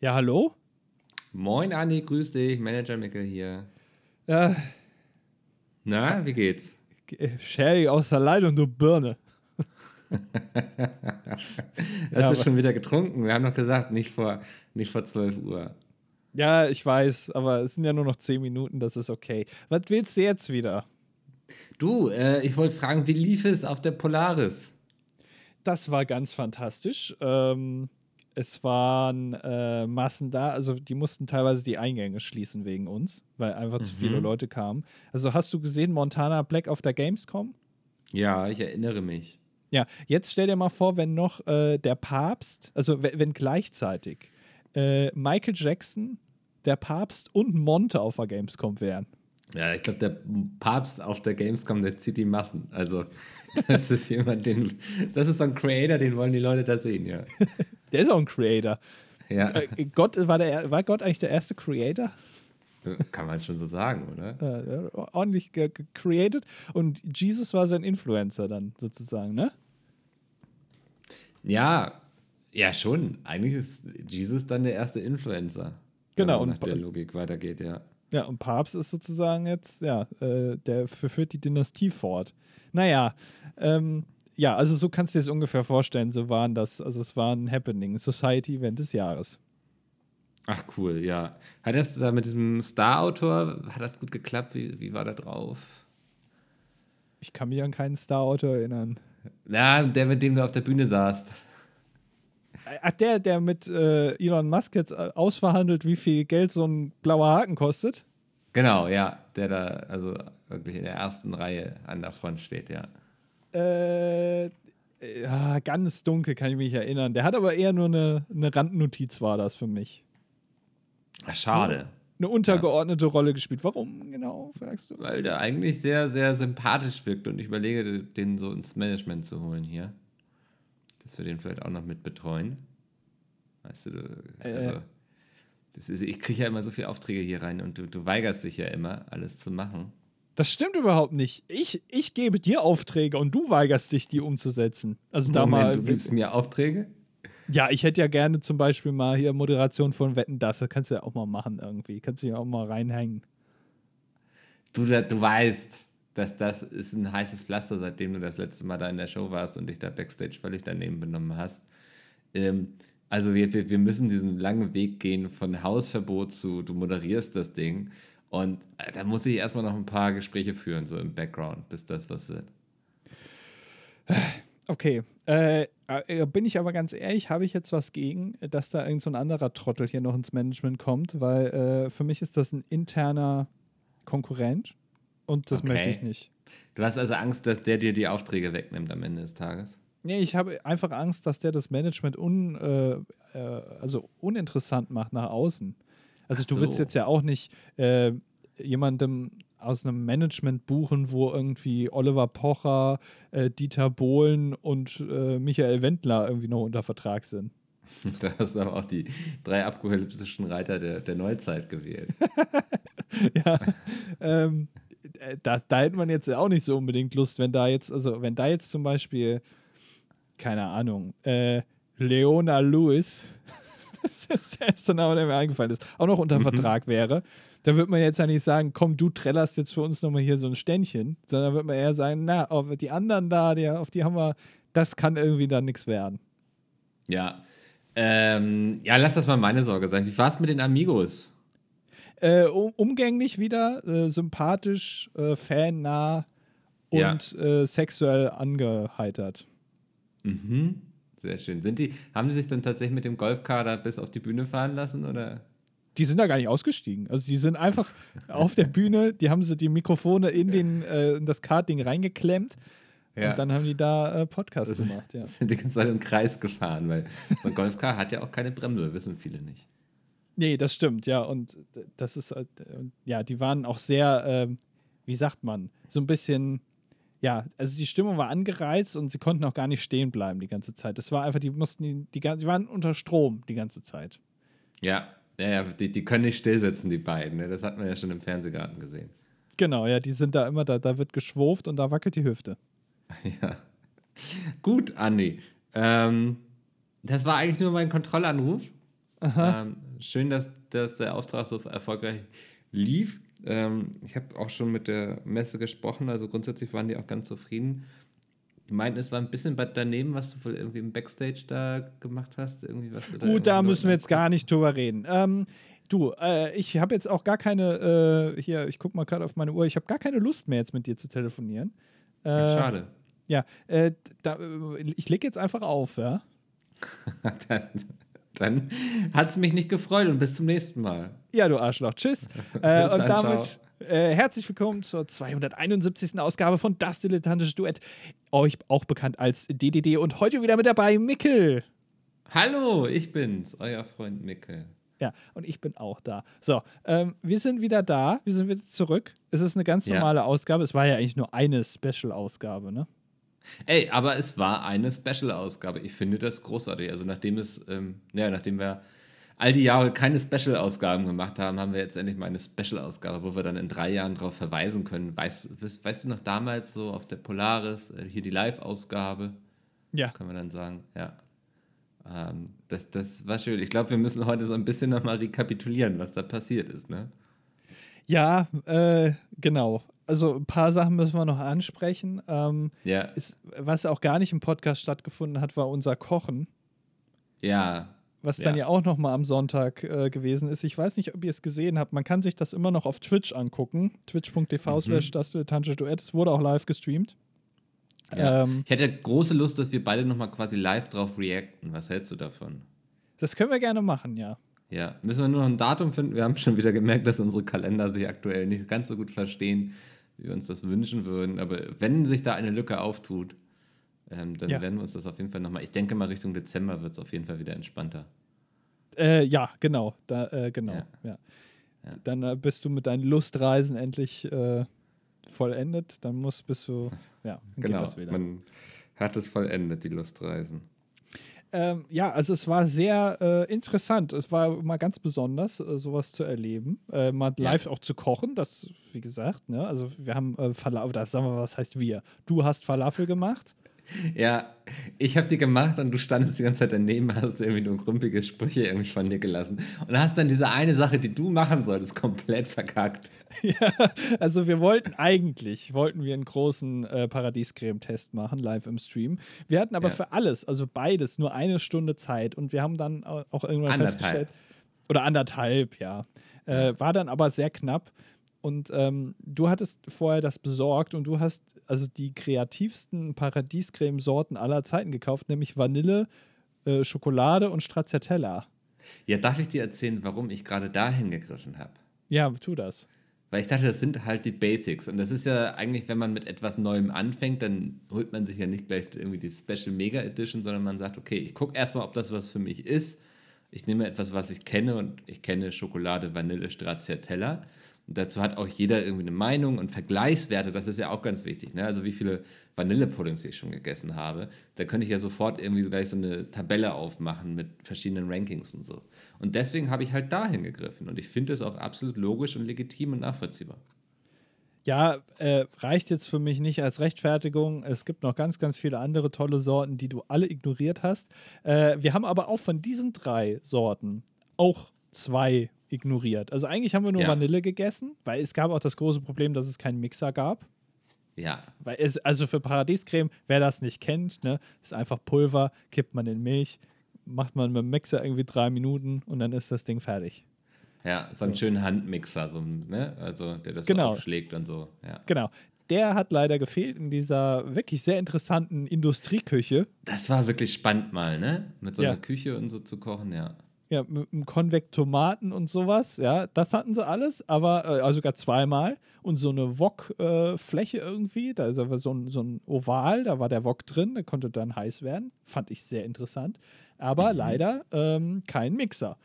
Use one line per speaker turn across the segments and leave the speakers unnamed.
Ja, hallo?
Moin Andi, grüß dich, Manager Mickel hier.
Ja,
Na, wie geht's?
Sherry aus der Leitung, du Birne.
Hast
Ja,
du
aber-
schon wieder getrunken? Wir haben doch gesagt, nicht vor, nicht vor 12 Uhr.
Ja, ich weiß, aber es sind ja nur noch 10 Minuten, das ist okay. Was willst du jetzt wieder?
Du, äh, ich wollte fragen, wie lief es auf der Polaris?
Das war ganz fantastisch. Ähm, es waren äh, Massen da, also die mussten teilweise die Eingänge schließen wegen uns, weil einfach zu viele
Mhm.
Leute kamen. Also hast du gesehen Montana Black auf der Gamescom?
Ja, ich erinnere mich.
Ja, jetzt stell dir mal vor, wenn noch äh, der Papst, also wenn, wenn gleichzeitig äh, Michael Jackson, der Papst und Monte auf der Gamescom wären.
Ja, ich glaube, der Papst auf der Gamescom, der zieht die Massen. Also, das ist jemand, den. Das ist so ein Creator, den wollen die Leute da sehen, ja.
Der ist auch ein Creator.
Ja,
Äh, Gott, war, der, war Gott eigentlich der erste Creator?
kann man schon so sagen, oder?
Äh, ordentlich ge ge- created. Und Jesus war sein Influencer dann sozusagen, ne?
Ja, ja, schon. Eigentlich ist Jesus dann der erste Influencer.
Genau,
Wenn man nach der Logik weitergeht, ja.
Ja, und Papst ist sozusagen jetzt, ja, äh, der führt die Dynastie fort. Naja, ähm, ja, also so kannst du dir das ungefähr vorstellen, so waren das, also es war ein Happening, Society-Event des Jahres.
Ach cool, ja. Hat das da mit diesem Star-Autor, hat das gut geklappt? Wie, wie war da drauf?
Ich kann mich an keinen Star-Autor erinnern.
Ja, der, mit dem du auf der Bühne saßt.
Ach, der, der mit äh, Elon Musk jetzt äh, ausverhandelt, wie viel Geld so ein blauer Haken kostet?
Genau, ja. Der da also wirklich in der ersten Reihe an der Front steht, ja.
Äh, ja, ganz dunkel kann ich mich erinnern. Der hat aber eher nur eine, eine Randnotiz, war das für mich.
Ach, schade.
Eine untergeordnete Rolle gespielt. Warum genau, fragst du?
Weil der eigentlich sehr, sehr sympathisch wirkt und ich überlege, den so ins Management zu holen hier. Dass wir den vielleicht auch noch mit betreuen. Weißt du, du also, das ist, ich kriege ja immer so viele Aufträge hier rein und du, du weigerst dich ja immer, alles zu machen.
Das stimmt überhaupt nicht. Ich, ich gebe dir Aufträge und du weigerst dich, die umzusetzen. Also da
Moment,
mal.
du gibst mir Aufträge?
Ja, ich hätte ja gerne zum Beispiel mal hier Moderation von Wetten das. Das kannst du ja auch mal machen irgendwie. Kannst du ja auch mal reinhängen.
Du, da- du weißt, dass das ist ein heißes Pflaster, seitdem du das letzte Mal da in der Show warst und dich da Backstage völlig daneben benommen hast. Ähm, also wir, wir, wir müssen diesen langen Weg gehen von Hausverbot zu, du moderierst das Ding. Und äh, da muss ich erstmal noch ein paar Gespräche führen, so im Background, bis das was wird.
Okay. Äh, äh, bin ich aber ganz ehrlich, habe ich jetzt was gegen, dass da irgend so ein anderer Trottel hier noch ins Management kommt, weil äh, für mich ist das ein interner Konkurrent und das
Okay.
möchte ich nicht.
Du hast also Angst, dass der dir die Aufträge wegnimmt am Ende des Tages?
Nee, ich habe einfach Angst, dass der das Management un, äh, äh, also uninteressant macht nach außen. Also
Ach
du willst
so.
jetzt ja auch nicht äh, jemandem aus einem Management buchen, wo irgendwie Oliver Pocher, äh, Dieter Bohlen und äh, Michael Wendler irgendwie noch unter Vertrag sind.
Da hast du aber auch die drei apokalyptischen Reiter der, der Neuzeit gewählt.
ja, ähm, äh, da, da hätte man jetzt auch nicht so unbedingt Lust, wenn da jetzt, also wenn da jetzt zum Beispiel, keine Ahnung, äh, Leona Lewis, das ist der erste Name, der mir eingefallen ist, auch noch unter Vertrag wäre, da wird man jetzt ja nicht sagen, komm, du trällerst jetzt für uns nochmal hier so ein Ständchen, sondern wird man eher sagen, na, auf die anderen da, die, auf die haben wir, das kann irgendwie dann nichts werden.
Ja. Ähm, ja, lass das mal meine Sorge sein. Wie war es mit den Amigos?
Äh, um, umgänglich wieder, äh, sympathisch, äh, fannah
Ja.
und äh, sexuell angeheitert.
Mhm. Sehr schön. Sind die, haben die sich dann tatsächlich mit dem Golfkader bis auf die Bühne fahren lassen? Oder?
Die sind da gar nicht ausgestiegen. Also die sind einfach auf der Bühne, die haben sie die Mikrofone in, den, äh, in das Kartding reingeklemmt und dann haben die da äh, Podcast gemacht, ja.
Sind die ganze Zeit im Kreis gefahren, weil so ein Golfcar hat ja auch keine Bremse, wissen viele nicht.
Nee, das stimmt, ja. Und das ist, äh, ja, die waren auch sehr, ähm, wie sagt man, so ein bisschen, ja, also die Stimmung war angereizt und sie konnten auch gar nicht stehen bleiben die ganze Zeit. Das war einfach, die mussten, die, die, die waren unter Strom die ganze Zeit.
Ja, ja, ja die, die können nicht stillsitzen, die beiden. Ne? Das hat man ja schon im Fernsehgarten gesehen.
Genau, ja, die sind da immer, da, da wird geschwurft und da wackelt die Hüfte.
Ja. Gut, Andi. Ähm, das war eigentlich nur mein Kontrollanruf. Ähm, schön, dass, dass der Auftrag so erfolgreich lief. Ähm, ich habe auch schon mit der Messe gesprochen, also grundsätzlich waren die auch ganz zufrieden. Die meinten, es war ein bisschen daneben, was du irgendwie im Backstage da gemacht hast. Irgendwie, was du
da Gut, da müssen wir jetzt gar nicht drüber reden. Ähm, du, äh, ich habe jetzt auch gar keine, äh, hier, ich gucke mal gerade auf meine Uhr, ich habe gar keine Lust mehr jetzt mit dir zu telefonieren.
Äh, Schade.
Ja, äh, da, ich lege jetzt einfach auf, ja.
das, dann hat es mich nicht gefreut und bis zum nächsten Mal.
Ja, du Arschloch. Tschüss. äh, und dann, damit äh, herzlich willkommen zur 271. Ausgabe von Das Dilettantische Duett. Euch auch bekannt als DDD und heute wieder mit dabei Mickel.
Hallo, ich bin's, euer Freund Mickel.
Ja, und ich bin auch da. So, ähm, wir sind wieder da, wir sind wieder zurück. Es ist eine ganz normale ja. Ausgabe. Es war ja eigentlich nur eine Special-Ausgabe, ne?
Ey, aber es war eine Special-Ausgabe. Ich finde das großartig. Also nachdem es, ähm, ja, nachdem wir all die Jahre keine Special-Ausgaben gemacht haben, haben wir jetzt endlich mal eine Special-Ausgabe, wo wir dann in drei Jahren darauf verweisen können. Weißt, weißt, du noch damals so auf der Polaris, äh, hier die Live-Ausgabe?
Ja.
Können wir dann sagen, ja. Ähm, das, das war schön. Ich glaube, wir müssen heute so ein bisschen nochmal rekapitulieren, was da passiert ist, ne?
Ja, äh, genau also ein paar Sachen müssen wir noch ansprechen. Ähm,
ja.
Ist, was auch gar nicht im Podcast stattgefunden hat, war unser Kochen.
Ja.
Was dann ja, ja auch noch mal am Sonntag äh, gewesen ist. Ich weiß nicht, ob ihr es gesehen habt. Man kann sich das immer noch auf Twitch angucken. Twitch.tv mhm. slash das Duett. Es wurde auch live gestreamt.
Ja. Ähm, ich hätte große Lust, dass wir beide noch mal quasi live drauf reacten. Was hältst du davon?
Das können wir gerne machen, ja.
Ja, müssen wir nur noch ein Datum finden. Wir haben schon wieder gemerkt, dass unsere Kalender sich aktuell nicht ganz so gut verstehen wie wir uns das wünschen würden. Aber wenn sich da eine Lücke auftut, ähm, dann ja. werden wir uns das auf jeden Fall nochmal. Ich denke mal, Richtung Dezember wird es auf jeden Fall wieder entspannter.
Äh, ja, genau. Da, äh, genau. Ja. ja. Dann äh, bist du mit deinen Lustreisen endlich äh, vollendet. Dann musst, bist du. Ja,
genau. Man hat es vollendet, die Lustreisen.
Ähm, ja, also es war sehr äh, interessant. Es war mal ganz besonders, äh, sowas zu erleben. Äh, mal live ja. auch zu kochen, das, wie gesagt, ne? Also wir haben äh, Falafel, das sagen wir, was heißt wir? Du hast Falafel gemacht.
Ja, ich habe die gemacht und du standest die ganze Zeit daneben, hast irgendwie nur grümpige Sprüche irgendwie von dir gelassen und hast dann diese eine Sache, die du machen solltest, komplett verkackt.
Ja, also wir wollten eigentlich, wollten wir einen großen äh, Paradiescreme-Test machen, live im Stream. Wir hatten aber ja. für alles, also beides, nur eine Stunde Zeit und wir haben dann auch irgendwann anderthalb. festgestellt, oder anderthalb, ja. Äh, war dann aber sehr knapp. Und ähm, du hattest vorher das besorgt und du hast also die kreativsten Paradiescreme-Sorten aller Zeiten gekauft, nämlich Vanille, äh, Schokolade und Stracciatella.
Ja, darf ich dir erzählen, warum ich gerade dahin gegriffen habe?
Ja, tu das.
Weil ich dachte, das sind halt die Basics. Und das ist ja eigentlich, wenn man mit etwas Neuem anfängt, dann holt man sich ja nicht gleich irgendwie die Special Mega Edition, sondern man sagt, okay, ich gucke erstmal, ob das was für mich ist. Ich nehme etwas, was ich kenne und ich kenne Schokolade, Vanille, Stracciatella. Und dazu hat auch jeder irgendwie eine Meinung und Vergleichswerte, das ist ja auch ganz wichtig. Ne? Also wie viele Vanillepuddings ich schon gegessen habe, da könnte ich ja sofort irgendwie so gleich so eine Tabelle aufmachen mit verschiedenen Rankings und so. Und deswegen habe ich halt dahin gegriffen und ich finde es auch absolut logisch und legitim und nachvollziehbar.
Ja, äh, reicht jetzt für mich nicht als Rechtfertigung. Es gibt noch ganz, ganz viele andere tolle Sorten, die du alle ignoriert hast. Äh, wir haben aber auch von diesen drei Sorten auch zwei ignoriert. Also eigentlich haben wir nur ja. Vanille gegessen, weil es gab auch das große Problem, dass es keinen Mixer gab.
Ja.
Weil es, also für Paradiescreme, wer das nicht kennt, ne, ist einfach Pulver, kippt man in Milch, macht man mit dem Mixer irgendwie drei Minuten und dann ist das Ding fertig.
Ja, so einen so. schönen Handmixer, so, ne? also der das genau. aufschlägt und so. Ja.
Genau. Der hat leider gefehlt in dieser wirklich sehr interessanten Industrieküche.
Das war wirklich spannend mal, ne? Mit so einer ja. Küche und so zu kochen, ja.
Ja, mit einem Konvektomaten und sowas, ja, das hatten sie alles, aber äh, also sogar zweimal. Und so eine Wok-Fläche äh, irgendwie, da ist aber so ein, so ein Oval, da war der Wok drin, der konnte dann heiß werden. Fand ich sehr interessant. Aber mhm. leider ähm, kein Mixer.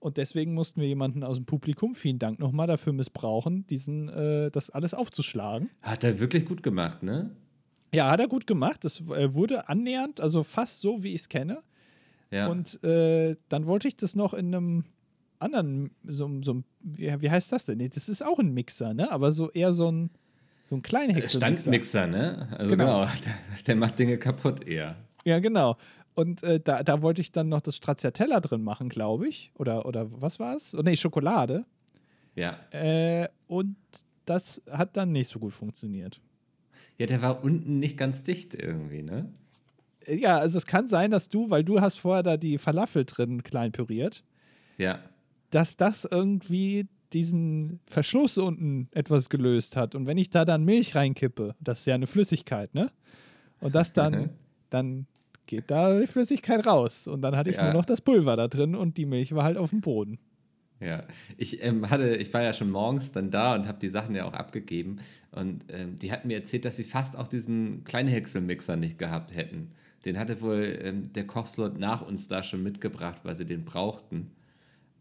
Und deswegen mussten wir jemanden aus dem Publikum, vielen Dank nochmal, dafür missbrauchen, diesen, äh, das alles aufzuschlagen.
Hat er wirklich gut gemacht, ne?
Ja, hat er gut gemacht. Das äh, wurde annähernd, also fast so, wie ich es kenne. Ja. Und äh, dann wollte ich das noch in einem anderen, so, so wie, wie heißt das denn? Nee, das ist auch ein Mixer, ne? Aber so eher so ein, so ein kleiner
Standmixer, ne? Also genau, genau. Der, der, macht Dinge kaputt eher.
Ja, genau. Und äh, da, da wollte ich dann noch das Stracciatella drin machen, glaube ich. Oder, oder was war es? Oh, nee, Schokolade.
Ja.
Äh, und das hat dann nicht so gut funktioniert.
Ja, der war unten nicht ganz dicht irgendwie, ne?
Ja, also es kann sein, dass du, weil du hast vorher da die Falafel drin klein püriert,
Ja.
dass das irgendwie diesen Verschluss unten etwas gelöst hat. Und wenn ich da dann Milch reinkippe, das ist ja eine Flüssigkeit, ne? Und das dann, dann geht da die Flüssigkeit raus. Und dann hatte ich
Ja.
nur noch das Pulver da drin und die Milch war halt auf dem Boden.
Ja, ich ähm, hatte, ich war ja schon morgens dann da und habe die Sachen ja auch abgegeben und ähm, die hatten mir erzählt, dass sie fast auch diesen Kleinhäckselmixer nicht gehabt hätten. Den hatte wohl ähm, der Kochslot nach uns da schon mitgebracht, weil sie den brauchten.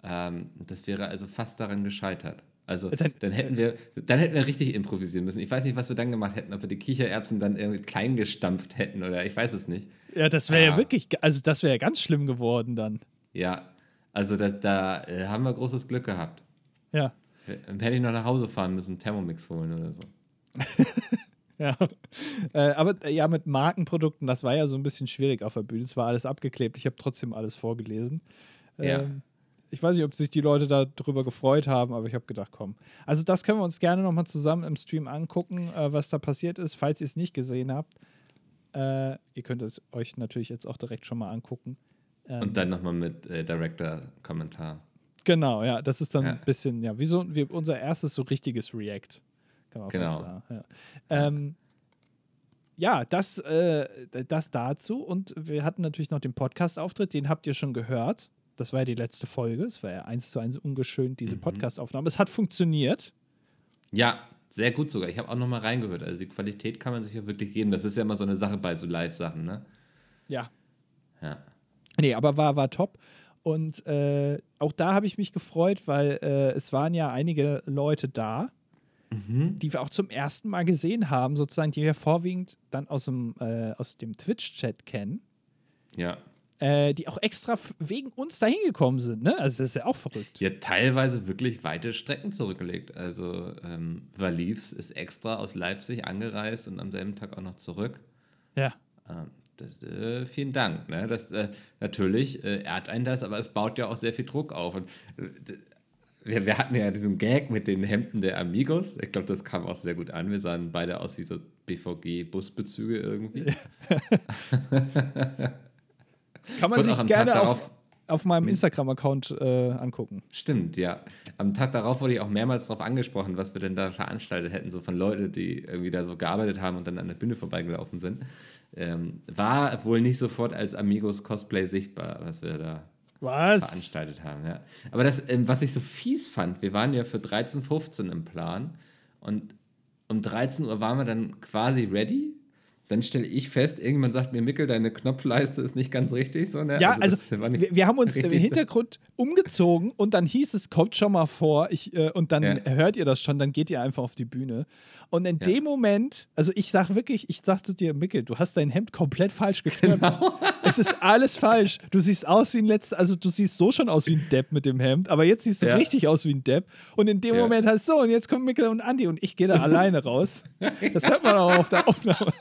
Ähm, das wäre also fast daran gescheitert. Also
Dann-
dann, hätten wir, dann hätten wir richtig improvisieren müssen. Ich weiß nicht, was wir dann gemacht hätten, ob wir die Kichererbsen dann irgendwie klein gestampft hätten oder ich weiß es nicht.
Ja, das wäre ja
Ah.
wirklich, also das wäre ja ganz schlimm geworden dann.
Ja, also das, da äh, haben wir großes Glück gehabt.
Ja.
Äh, Hätte ich noch nach Hause fahren müssen, Thermomix holen oder so.
Ja. Äh, aber äh, ja, mit Markenprodukten, das war ja so ein bisschen schwierig auf der Bühne. Es war alles abgeklebt. Ich habe trotzdem alles vorgelesen.
Ja.
Ähm, ich weiß nicht, ob sich die Leute darüber gefreut haben, aber ich habe gedacht, komm. Also, das können wir uns gerne nochmal zusammen im Stream angucken, äh, was da passiert ist, falls ihr es nicht gesehen habt. Äh, ihr könnt es euch natürlich jetzt auch direkt schon mal angucken. Ähm,
Und dann nochmal mit äh, Director-Kommentar.
Genau, ja, das ist dann
Ja.
ein bisschen, ja, wie so wie unser erstes so richtiges React. Kann man
Genau.
sagen. Ja, ähm, ja das, äh, das dazu. Und wir hatten natürlich noch den Podcast-Auftritt, den habt ihr schon gehört. Das war ja die letzte Folge. Es war ja eins zu eins ungeschönt, diese
Mhm.
Podcast-Aufnahme. Es hat funktioniert.
Ja, sehr gut sogar. Ich habe auch nochmal reingehört. Also die Qualität kann man sich ja wirklich geben. Das ist ja immer so eine Sache bei so Live-Sachen, ne?
Ja.
Ja.
Nee, aber war, war top. Und äh, auch da habe ich mich gefreut, weil äh, es waren ja einige Leute da, die wir auch zum ersten Mal gesehen haben, sozusagen, die wir vorwiegend dann aus dem, äh, aus dem Twitch-Chat kennen,
Ja.
äh, die auch extra wegen uns dahin gekommen sind. Ne? Also das ist ja auch verrückt.
Ja, teilweise wirklich weite Strecken zurückgelegt. Also ähm, Valivs ist extra aus Leipzig angereist und am selben Tag auch noch zurück.
Ja.
Ähm, das, äh, vielen Dank. Ne? Das, äh, natürlich äh, ehrt einen das, aber es baut ja auch sehr viel Druck auf. Und, äh, wir, wir hatten ja diesen Gag mit den Hemden der Amigos. Ich glaube, das kam auch sehr gut an. Wir sahen beide aus wie so BVG-Busbezüge irgendwie.
Kann man sich gerne
Tag
auf,
darauf-
auf meinem Instagram-Account äh, angucken.
Stimmt, ja. Am Tag darauf wurde ich auch mehrmals darauf angesprochen, was wir denn da veranstaltet hätten, so von Leuten, die irgendwie da so gearbeitet haben und dann an der Bühne vorbeigelaufen sind. Ähm, war wohl nicht sofort als Amigos Cosplay sichtbar, was wir da
Was?
veranstaltet haben. Ja. Aber das, ähm, was ich so fies fand, wir waren ja für 13.15 im Plan und um 13 Uhr waren wir dann quasi ready. Dann stelle ich fest, irgendjemand sagt mir, Mickel, deine Knopfleiste ist nicht ganz richtig. So, ne?
Ja, also,
nicht
wir, wir haben uns im. Hintergrund umgezogen und dann hieß es, kommt schon mal vor ich, äh, und dann
Ja.
hört ihr das schon, dann geht ihr einfach auf die Bühne. Und in
Ja.
dem Moment, also ich sag wirklich, ich sag zu dir, Mickel, du hast dein Hemd komplett falsch geknöpft.
Genau.
Es ist alles falsch. Du siehst aus wie ein letzter, also du siehst so schon aus wie ein Depp mit dem Hemd, aber jetzt siehst du
Ja.
richtig aus wie ein Depp. Und in dem. Moment heißt so, und jetzt kommen Mickel und Andi und ich gehe da alleine raus. Das hört man auch auf der Aufnahme.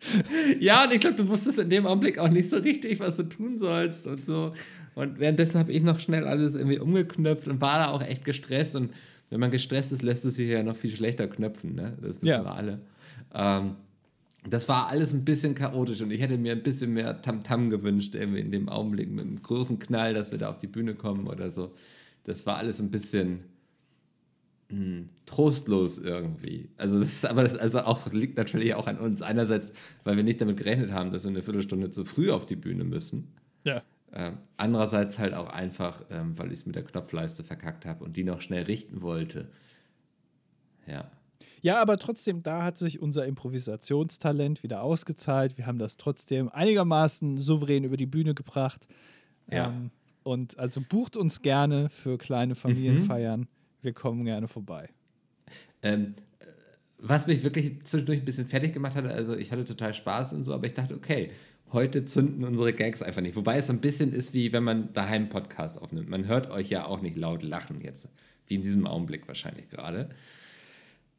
Ja, und ich glaube, du wusstest in dem Augenblick auch nicht so richtig, was du tun sollst und so. Und währenddessen habe ich noch schnell alles irgendwie umgeknöpft und war da auch echt gestresst. Und wenn man gestresst ist, lässt es sich ja noch viel schlechter knöpfen, ne? Das wissen
Ja.
wir alle. Ähm, das war alles ein bisschen chaotisch und ich hätte mir ein bisschen mehr Tamtam gewünscht, irgendwie in dem Augenblick mit einem großen Knall, dass wir da auf die Bühne kommen oder so. Das war alles ein bisschen mh, trostlos irgendwie. Also das ist aber das also auch liegt natürlich auch an uns. Einerseits, weil wir nicht damit gerechnet haben, dass wir eine Viertelstunde zu früh auf die Bühne müssen.
Ja.
Ähm, andererseits halt auch einfach, ähm, weil ich es mit der Knopfleiste verkackt habe und die noch schnell richten wollte. Ja.
Ja, aber trotzdem, da hat sich unser Improvisationstalent wieder ausgezahlt. Wir haben das trotzdem einigermaßen souverän über die Bühne gebracht.
Ja.
Ähm, und also bucht uns gerne für kleine Familienfeiern. Wir kommen gerne vorbei.
Ähm, äh, was mich wirklich zwischendurch ein bisschen fertig gemacht hatte, also ich hatte total Spaß und so, aber ich dachte, okay, heute zünden unsere Gags einfach nicht. Wobei es so ein bisschen ist, wie wenn man daheim einen Podcast aufnimmt. Man hört euch ja auch nicht laut lachen jetzt, wie in diesem Augenblick wahrscheinlich gerade.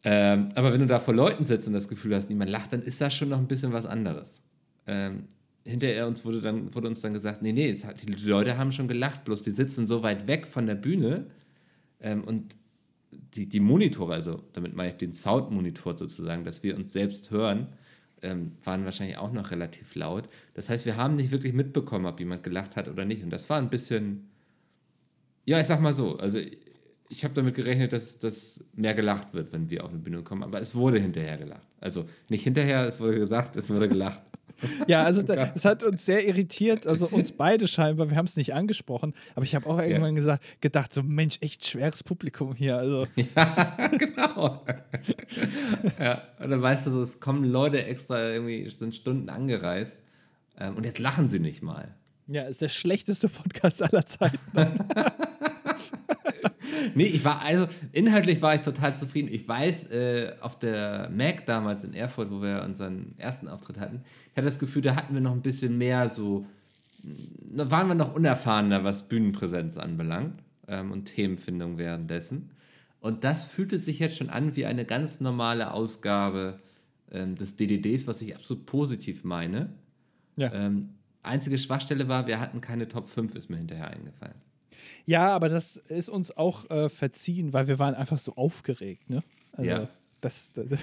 Ähm, aber wenn du da vor Leuten sitzt und das Gefühl hast, niemand lacht, dann ist das schon noch ein bisschen was anderes. Ähm, hinterher uns wurde, dann, wurde uns dann gesagt, nee, nee, hat, die Leute haben schon gelacht, bloß die sitzen so weit weg von der Bühne ähm, und die, die Monitore, also damit meine ich den Soundmonitor sozusagen, dass wir uns selbst hören, ähm, waren wahrscheinlich auch noch relativ laut. Das heißt, wir haben nicht wirklich mitbekommen, ob jemand gelacht hat oder nicht. Und das war ein bisschen, ja, ich sag mal so, also ich habe damit gerechnet, dass, dass mehr gelacht wird, wenn wir auf eine Bühne kommen, aber es wurde hinterher gelacht. Also nicht hinterher, es wurde gesagt, es wurde gelacht.
Ja, also da, es hat uns sehr irritiert, also uns beide scheinbar, wir haben es nicht angesprochen, aber ich habe auch irgendwann ja. gesagt, gedacht, so Mensch, echt schweres Publikum hier. Also.
Ja, genau. ja, und dann weißt du so, es kommen Leute extra irgendwie, sind Stunden angereist ähm, und jetzt lachen sie nicht mal.
Ja, ist der schlechteste Podcast aller Zeiten.
Nee, ich war, also inhaltlich war ich total zufrieden. Ich weiß, äh, auf der Mac damals in Erfurt, wo wir unseren ersten Auftritt hatten, ich hatte das Gefühl, da hatten wir noch ein bisschen mehr so, da waren wir noch unerfahrener, was Bühnenpräsenz anbelangt ähm, und Themenfindung währenddessen. Und das fühlte sich jetzt schon an wie eine ganz normale Ausgabe ähm, des DDDs, was ich absolut positiv meine. Ja. Ähm, einzige Schwachstelle war, wir hatten keine Top 5, ist mir hinterher eingefallen.
Ja, aber das ist uns auch äh, verziehen, weil wir waren einfach so aufgeregt, ne? Also
ja.
Das, das,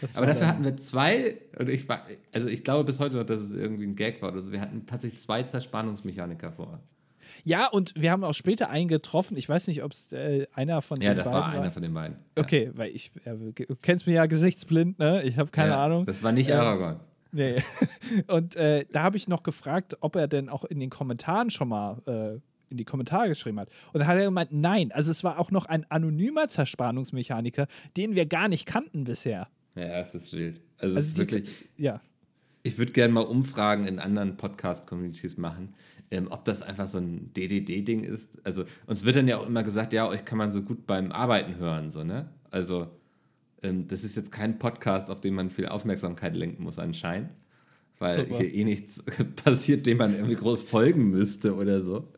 das aber dafür hatten wir zwei, und ich war, also ich glaube bis heute noch, dass es irgendwie ein Gag war. Also wir hatten tatsächlich zwei Zerspannungsmechaniker vor.
Ja, und wir haben auch später einen getroffen. Ich weiß nicht, ob es äh, einer von
ja,
den beiden
war. Ja, das war einer von den beiden.
Okay, weil ich, äh, du kennst mich ja gesichtsblind, ne? Ich habe keine
ja,
Ahnung.
Das war nicht ähm, Aragorn.
Nee. Und äh, da habe ich noch gefragt, ob er denn auch in den Kommentaren schon mal äh, in die Kommentare geschrieben hat. Und da hat er gemeint, nein. Also es war auch noch ein anonymer Zerspannungsmechaniker, den wir gar nicht kannten bisher.
Ja, es ist wild. Also, also es ist wirklich.
Ja.
Ich würde gerne mal Umfragen in anderen Podcast-Communities machen, ähm, ob das einfach so ein DDD-Ding ist. Also uns wird dann ja auch immer gesagt, ja, euch kann man so gut beim Arbeiten hören, so, ne? Also das ist jetzt kein Podcast, auf den man viel Aufmerksamkeit lenken muss anscheinend, weil Super. hier eh nichts passiert, dem man irgendwie groß folgen müsste oder so.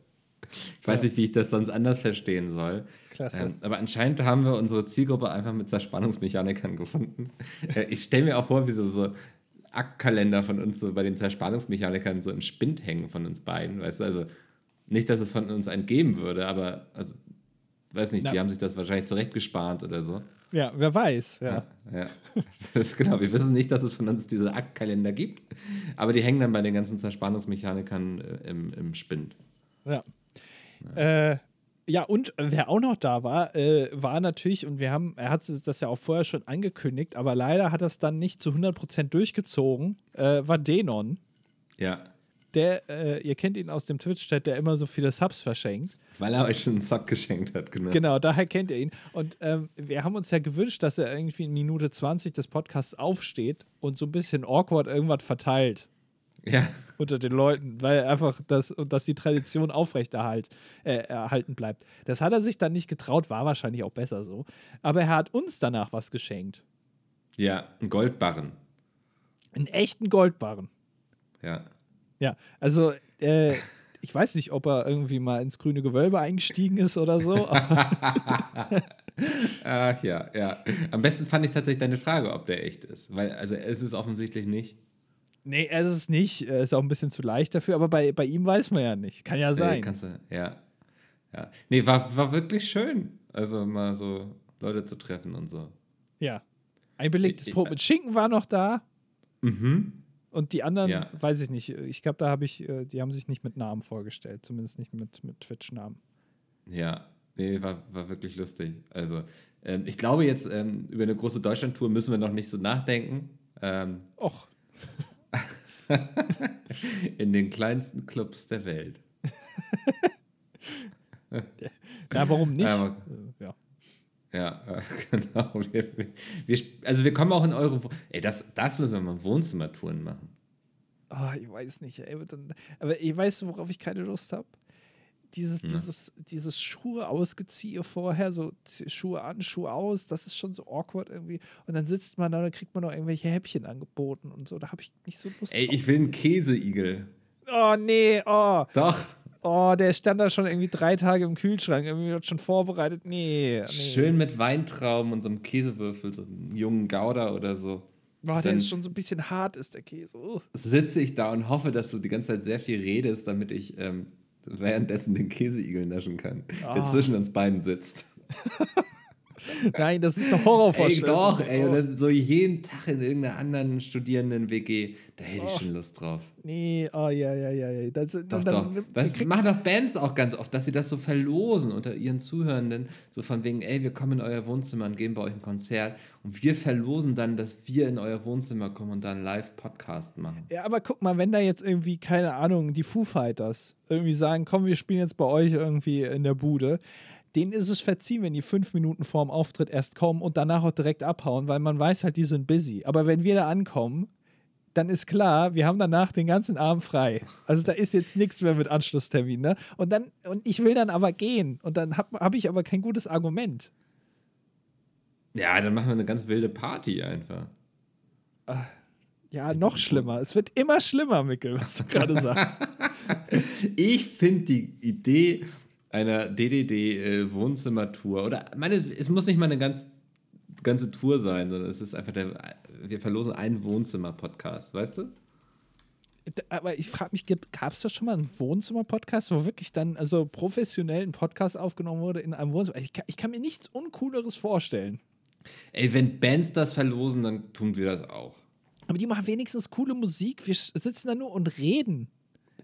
Ich weiß ja. nicht, wie ich das sonst anders verstehen soll.
Klasse. Ähm,
aber anscheinend haben wir unsere Zielgruppe einfach mit Zerspannungsmechanikern gefunden. Äh, ich stelle mir auch vor, wie so, so Aktkalender von uns so bei den Zerspannungsmechanikern so im Spind hängen von uns beiden. Weißt du, also nicht, dass es von uns einen geben würde, aber also, weiß nicht, Na. die haben sich das wahrscheinlich zurechtgespart oder so.
Ja, wer weiß. Ja.
ja, ja. Das ist genau. Wir wissen nicht, dass es von uns diese Aktkalender gibt, aber die hängen dann bei den ganzen Zerspannungsmechanikern äh, im, im Spind.
Ja. Ja. Äh, ja, und wer auch noch da war, äh, war natürlich, und wir haben, er hat das ja auch vorher schon angekündigt, aber leider hat er es dann nicht zu 100% durchgezogen, äh, war Denon.
Ja.
Der, äh, ihr kennt ihn aus dem Twitch-Chat, der immer so viele Subs verschenkt.
Weil er euch schon einen Sub geschenkt hat, genau.
Genau, daher kennt ihr ihn. Und ähm, wir haben uns ja gewünscht, dass er irgendwie in Minute 20 des Podcasts aufsteht und so ein bisschen awkward irgendwas verteilt.
Ja.
Unter den Leuten, weil einfach das, dass die Tradition aufrechterhalten äh, erhalten bleibt. Das hat er sich dann nicht getraut, war wahrscheinlich auch besser so. Aber er hat uns danach was geschenkt.
Ja, einen Goldbarren.
Einen echten Goldbarren.
Ja.
Ja, also äh, ich weiß nicht, ob er irgendwie mal ins grüne Gewölbe eingestiegen ist oder so.
Ach ja, ja. Am besten fand ich tatsächlich deine Frage, ob der echt ist. Weil, also es ist offensichtlich nicht.
Nee, er ist es nicht. Ist auch ein bisschen zu leicht dafür, aber bei, bei ihm weiß man ja nicht. Kann ja sein. Nee,
kannst du, ja. ja. Nee, war, war wirklich schön. Also mal so Leute zu treffen und so.
Ja. Ein belegtes Brot mit Schinken war noch da.
Mhm.
Und die anderen, ja. weiß ich nicht. Ich glaube, da habe ich, äh, die haben sich nicht mit Namen vorgestellt. Zumindest nicht mit, mit Twitch-Namen.
Ja, nee, war, war wirklich lustig. Also, ähm, ich glaube jetzt, ähm, über eine große Deutschland-Tour müssen wir noch nicht so nachdenken. Ähm,
Och.
In den kleinsten Clubs der Welt.
ja, warum nicht?
Ja,
äh, ja.
Ja genau. Wir, wir, also wir kommen auch in eure. Ey, das, das müssen wir mal Wohnzimmertouren machen.
Oh, ich weiß nicht, ey. Aber ich weiß, worauf ich keine Lust habe dieses, ja. dieses, dieses Schuhe ausgeziehe vorher, so Schuhe an, Schuhe aus, das ist schon so awkward irgendwie. Und dann sitzt man da und dann kriegt man noch irgendwelche Häppchen angeboten und so. Da habe ich nicht so Lust
Ey, ich will einen Käseigel.
Oh, nee, oh.
Doch.
Oh, der stand da schon irgendwie drei Tage im Kühlschrank, irgendwie wird schon vorbereitet. Nee, nee.
Schön mit Weintrauben und so einem Käsewürfel, so einem jungen Gouda oder so.
Boah, der ist schon so ein bisschen hart, ist der Käse. Uh.
sitze ich da und hoffe, dass du die ganze Zeit sehr viel redest, damit ich ähm, währenddessen den Käseigel naschen kann,
Ah.
der zwischen uns beiden sitzt.
Nein, das ist eine
Ey,
Horrorvorstellung.
doch, ey, und dann so jeden Tag in irgendeiner anderen Studierenden-WG, da hätte ich
Oh.
schon Lust drauf.
Nee, oh ja, ja, ja, ja. Das,
Doch,
dann,
doch. Das machen doch Bands auch ganz oft, dass sie das so verlosen unter ihren Zuhörenden. So von wegen, ey, wir kommen in euer Wohnzimmer und geben bei euch ein Konzert. Und wir verlosen dann, dass wir in euer Wohnzimmer kommen und dann Live-Podcast machen.
Ja, aber guck mal, wenn da jetzt irgendwie, keine Ahnung, die Foo Fighters irgendwie sagen, komm, wir spielen jetzt bei euch irgendwie in der Bude, denen ist es verziehen, wenn die fünf Minuten vorm Auftritt erst kommen und danach auch direkt abhauen, weil man weiß halt, die sind busy. Aber wenn wir da ankommen, dann ist klar, wir haben danach den ganzen Abend frei. Also da ist jetzt nichts mehr mit Anschlusstermin, ne? Und dann, und ich will dann aber gehen. Und dann habe hab ich aber kein gutes Argument.
Ja, dann machen wir eine ganz wilde Party einfach.
Ja, noch schlimmer. Es wird immer schlimmer, Mikkel, was du gerade sagst.
Ich finde die Idee einer DDD-Wohnzimmertour oder meine, es muss nicht mal eine ganz, ganze Tour sein, sondern es ist einfach der, wir verlosen einen Wohnzimmer-Podcast, weißt du?
Aber ich frage mich, gab es da schon mal einen Wohnzimmer-Podcast, wo wirklich dann also professionell ein Podcast aufgenommen wurde in einem Wohnzimmer? Ich kann, ich kann mir nichts Uncooleres vorstellen.
Ey, wenn Bands das verlosen, dann tun wir das auch.
Aber die machen wenigstens coole Musik. Wir sitzen da nur und reden.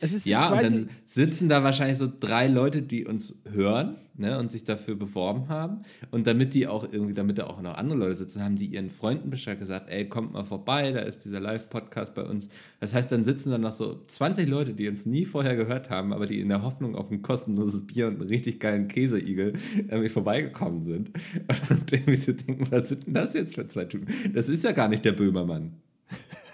Es ist
Ja, und dann sitzen da wahrscheinlich so drei Leute, die uns hören ne, und sich dafür beworben haben. Und damit die auch irgendwie, damit da auch noch andere Leute sitzen, haben die ihren Freunden Bescheid gesagt, ey, kommt mal vorbei, da ist dieser Live-Podcast bei uns. Das heißt, dann sitzen da noch so 20 Leute, die uns nie vorher gehört haben, aber die in der Hoffnung auf ein kostenloses Bier und einen richtig geilen Käseigel irgendwie vorbeigekommen sind. Und irgendwie so denken, was sind denn das jetzt für zwei Typen? Das ist ja gar nicht der Böhmermann.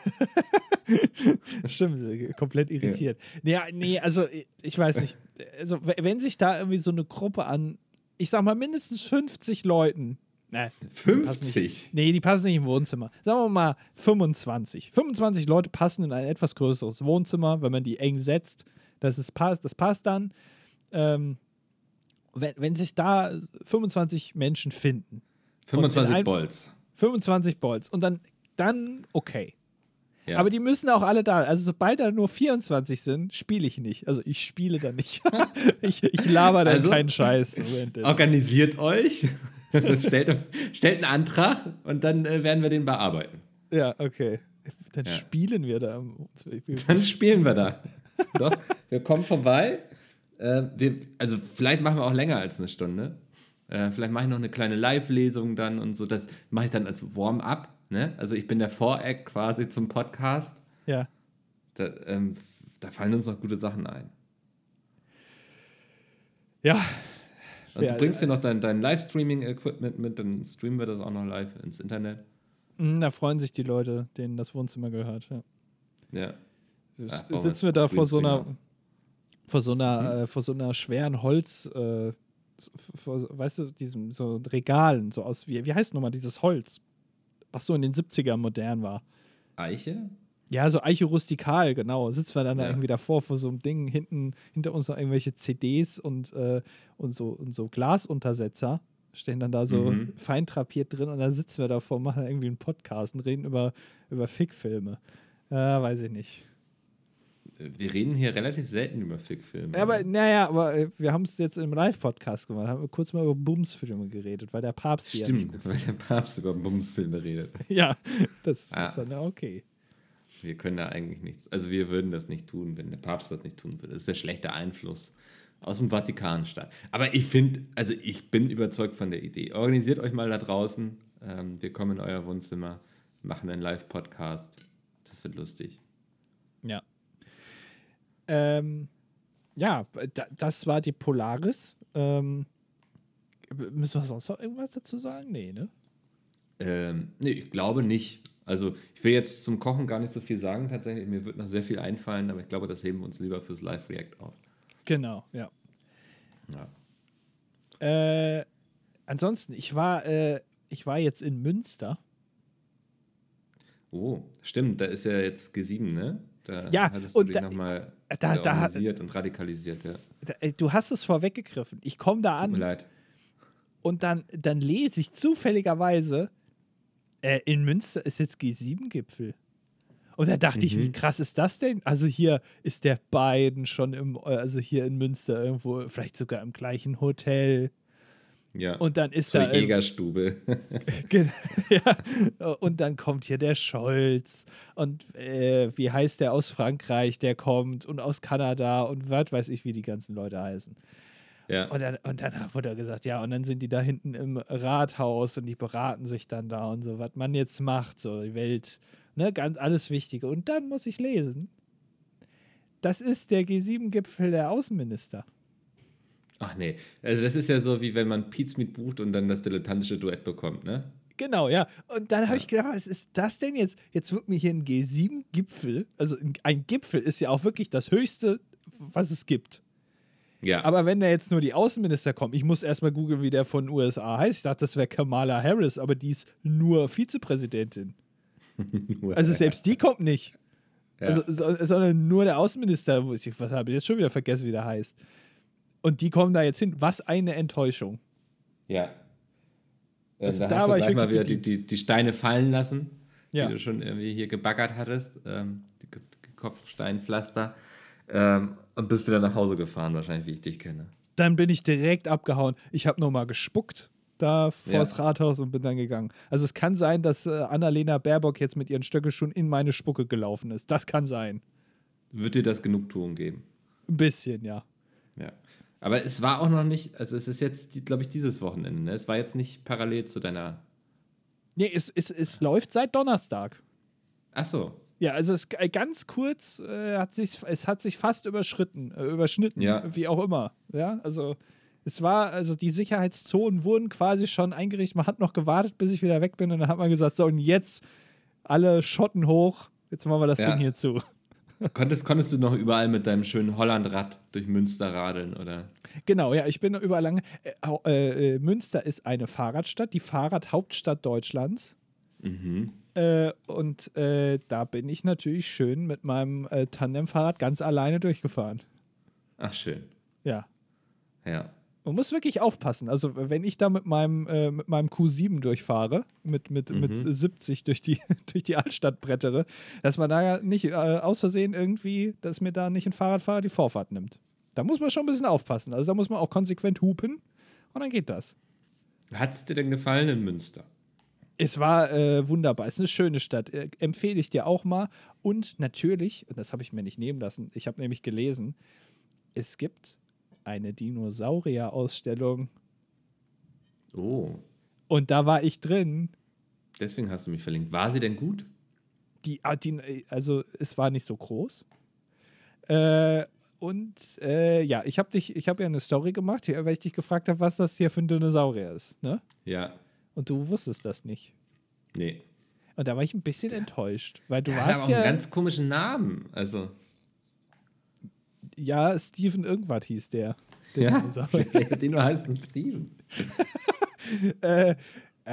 Stimmt, äh, komplett irritiert. Ja. Nee, also ich- ich weiß nicht. Also, wenn sich da irgendwie so eine Gruppe an, ich sag mal, mindestens 50 Leuten. Ne, die nicht-
50.
Nee, die passen nicht im Wohnzimmer. Sagen wir mal 25. 25 Leute passen in ein etwas größeres Wohnzimmer, wenn man die eng setzt. Das, ist, passt, das passt dann. Ähm, wenn, wenn sich da 25 Menschen finden,
25
ein-
Bolz.
25 Bolts und dann, dann okay.
Ja.
Aber die müssen auch alle da. Also sobald da nur 24 sind, spiele ich nicht. Also ich spiele da nicht. ich, ich laber da
Also-
keinen Scheiß.
Organisiert euch, stellt, stellt einen Antrag und dann äh, werden wir den bearbeiten.
Ja, okay. Dann
Ja.
spielen wir da.
Dann spielen wir da. Doch, wir kommen vorbei. Äh, wir, also vielleicht machen wir auch länger als eine Stunde. Äh, vielleicht mache ich noch eine kleine Live-Lesung dann und so. Das mache ich dann als Warm-up. Ne? Also ich bin der Voreck quasi zum Podcast.
Ja.
Da, ähm, da fallen uns noch gute Sachen ein.
Ja.
Und du bringst dir noch dein, dein Livestreaming-Equipment mit, dann streamen wir das auch noch live ins Internet.
Mm, Da freuen sich die Leute, denen das Wohnzimmer gehört. Ja.
Ja. Ach,
sitzen
wir
da vor so einer, vor so einer, äh, vor so einer schweren Holz, äh, vor, weißt du, diesem so Regalen, so aus wie, wie heißt nochmal dieses Holz, was so in den 70ern modern war.
Eiche?
Ja, so Eiche rustikal, genau. Sitzen wir dann da
Ja.
irgendwie davor vor so einem Ding, hinten, hinter uns noch irgendwelche CDs und, äh, und, so, und so Glasuntersetzer. Stehen dann da so
Mhm.
fein drin und dann sitzen wir davor, machen irgendwie einen Podcast und reden über, über Fickfilme. Ja, weiß ich nicht.
Wir reden hier relativ selten über Fickfilme.
Ja, aber naja, aber äh, wir haben es jetzt im Live-Podcast gemacht, haben wir kurz mal über Bumsfilme geredet, weil der Papst nicht
Stimmt, weil der Papst über Bumsfilme redet.
Ja, das
Ah.
ist dann ja okay.
Wir können da eigentlich nichts. Also wir würden das nicht tun, wenn der Papst das nicht tun würde. Das ist der schlechte Einfluss aus dem Vatikanstaat. Aber ich finde, also ich bin überzeugt von der Idee. Organisiert euch mal da draußen. Ähm, wir kommen in euer Wohnzimmer, machen einen Live-Podcast. Das wird lustig.
Ja. Ähm, ja, da, das war die Polaris. Ähm, müssen wir sonst noch irgendwas dazu sagen? Nee, ne?
Ähm, nee, ich glaube nicht. Also ich will jetzt zum Kochen gar nicht so viel sagen tatsächlich. Mir wird noch sehr viel einfallen, aber ich glaube, das heben wir uns lieber fürs Live-React auf.
Genau, ja.
Ja.
Äh, ansonsten, ich war, äh, ich war jetzt in Münster.
Oh, stimmt, da ist ja jetzt G7, ne? Da
Ja,
hattest
und
du dich
da-
nochmal
da- da-
organisiert und radikalisiert, ja.
Da, äh, Du hast es vorweggegriffen. Ich komme da
Tut mir
an
leid.
und dann, dann lese ich zufälligerweise Äh, in Münster ist jetzt G7-Gipfel. Und da dachte mhm. ich, wie mhm. krass ist das denn? Also hier ist der Biden schon im, also hier in Münster irgendwo, vielleicht sogar im gleichen Hotel.
Ja.
Und dann ist
Zur
da.
Jägerstube.
ja. Und dann kommt hier der Scholz. Und äh, wie heißt der aus Frankreich, der kommt und aus Kanada und was weiß ich, wie die ganzen Leute heißen.
Ja.
Und dann, und dann wurde gesagt, ja, und dann sind die da hinten im Rathaus und die beraten sich dann da und so, was man jetzt macht, so die Welt, ne, ganz alles Wichtige. Und dann muss ich lesen, das ist der G7-Gipfel der Außenminister.
Ach nee, also das ist ja so, wie wenn man Pizmeet bucht und dann das dilettantische Duett bekommt, ne?
Genau, ja. Und dann habe ja. ich gedacht, was ist das denn jetzt? Jetzt wird mir hier ein G7-Gipfel, also ein Gipfel ist ja auch wirklich das Höchste, was es gibt.
Ja.
Aber wenn da jetzt nur die Außenminister kommen, ich muss erstmal googeln, wie der von den USA heißt. Ich dachte, das wäre Kamala Harris, aber die ist nur Vizepräsidentin. also selbst die kommt nicht. Ja. Also, sondern nur der Außenminister, was habe ich jetzt schon wieder vergessen, wie der heißt. Und die kommen da jetzt hin. Was eine Enttäuschung.
Ja. Also, also da hast du gleich mal wieder die, die, die Steine fallen lassen, ja. die du schon irgendwie hier gebaggert hattest. Ähm, die Kopfsteinpflaster. Ähm, und bist wieder nach Hause gefahren, wahrscheinlich, wie ich dich kenne.
Dann bin ich direkt abgehauen. Ich habe nochmal gespuckt da vor ja. das Rathaus und bin dann gegangen. Also es kann sein, dass äh, Annalena Baerbock jetzt mit ihren Stöcken schon in meine Spucke gelaufen ist. Das kann sein.
Wird dir das Genugtuung geben?
Ein bisschen, ja.
Ja. Aber es war auch noch nicht, also es ist jetzt, glaube ich, dieses Wochenende. Ne? Es war jetzt nicht parallel zu deiner.
Nee, es, es, es läuft seit Donnerstag.
Ach so.
Ja, also es äh, ganz kurz äh, hat sich, es hat sich fast überschritten, äh, überschnitten, ja. wie auch immer. Ja, also es war, also die Sicherheitszonen wurden quasi schon eingerichtet. Man hat noch gewartet, bis ich wieder weg bin und dann hat man gesagt, so und jetzt alle Schotten hoch, jetzt machen wir das ja. Ding hier zu.
Konntest, konntest du noch überall mit deinem schönen Hollandrad durch Münster radeln, oder?
Genau, ja, ich bin überall lang. Äh, äh, Münster ist eine Fahrradstadt, die Fahrradhauptstadt Deutschlands.
Mhm.
Äh, und äh, da bin ich natürlich schön mit meinem äh, Tandemfahrrad ganz alleine durchgefahren.
Ach, schön.
Ja.
Ja.
Man muss wirklich aufpassen. Also, wenn ich da mit meinem, äh, mit meinem Q7 durchfahre, mit, mit, mhm. mit 70 durch die, durch die Altstadt brettere, dass man da nicht äh, aus Versehen irgendwie, dass mir da nicht ein Fahrradfahrer die Vorfahrt nimmt. Da muss man schon ein bisschen aufpassen. Also, da muss man auch konsequent hupen und dann geht das.
Hat es dir denn gefallen in Münster?
Es war äh, wunderbar. Es ist eine schöne Stadt. Äh, empfehle ich dir auch mal. Und natürlich, das habe ich mir nicht nehmen lassen, ich habe nämlich gelesen, es gibt eine Dinosaurier-Ausstellung.
Oh.
Und da war ich drin.
Deswegen hast du mich verlinkt. War sie denn gut?
Die, ah, also es war nicht so groß. Äh, und äh, ja, ich habe dich, ich habe ja eine Story gemacht, weil ich dich gefragt habe, was das hier für ein Dinosaurier ist. Ne?
Ja.
Und du wusstest das nicht.
Nee.
Und da war ich ein bisschen enttäuscht, weil du
Der
warst
aber
ja
einen ganz komischen Namen, also
ja, Steven irgendwas hieß der.
ja, den nur heißt Steven.
äh,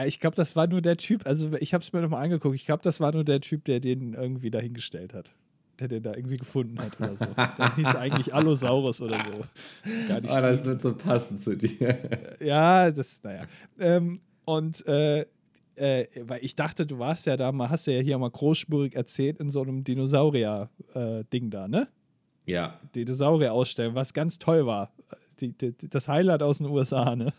ich glaube, das war nur der Typ, also ich habe es mir nochmal angeguckt, ich glaube, das war nur der Typ, der den irgendwie dahingestellt hat. Der den da irgendwie gefunden hat oder so. Der hieß eigentlich Allosaurus oder so.
Gar nicht oh, das wird so passen zu dir.
Ja, das, naja. Ähm, und äh, äh, weil ich dachte, du warst ja da mal, hast ja hier mal großspurig erzählt in so einem Dinosaurier-Ding äh, da, ne?
Ja.
Dinosaurier ausstellen, was ganz toll war. Die, die, das Highlight aus den USA, ne?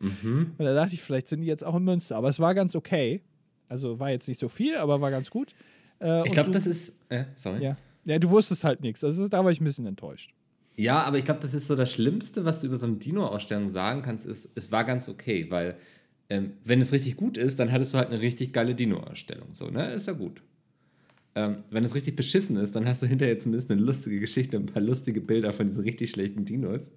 Mhm.
Und da dachte ich, vielleicht sind die jetzt auch in Münster. Aber es war ganz okay. Also war jetzt nicht so viel, aber war ganz gut.
Äh, ich glaube, das ist. Äh, sorry.
Ja. ja, du wusstest halt nichts. Also da war ich ein bisschen enttäuscht.
Ja, aber ich glaube, das ist so das Schlimmste, was du über so eine Dino-Ausstellung sagen kannst, ist, es war ganz okay, weil ähm, wenn es richtig gut ist, dann hattest du halt eine richtig geile Dino-Ausstellung. So, ne? Ist ja gut. Ähm, wenn es richtig beschissen ist, dann hast du hinterher zumindest eine lustige Geschichte, ein paar lustige Bilder von diesen richtig schlechten Dinos.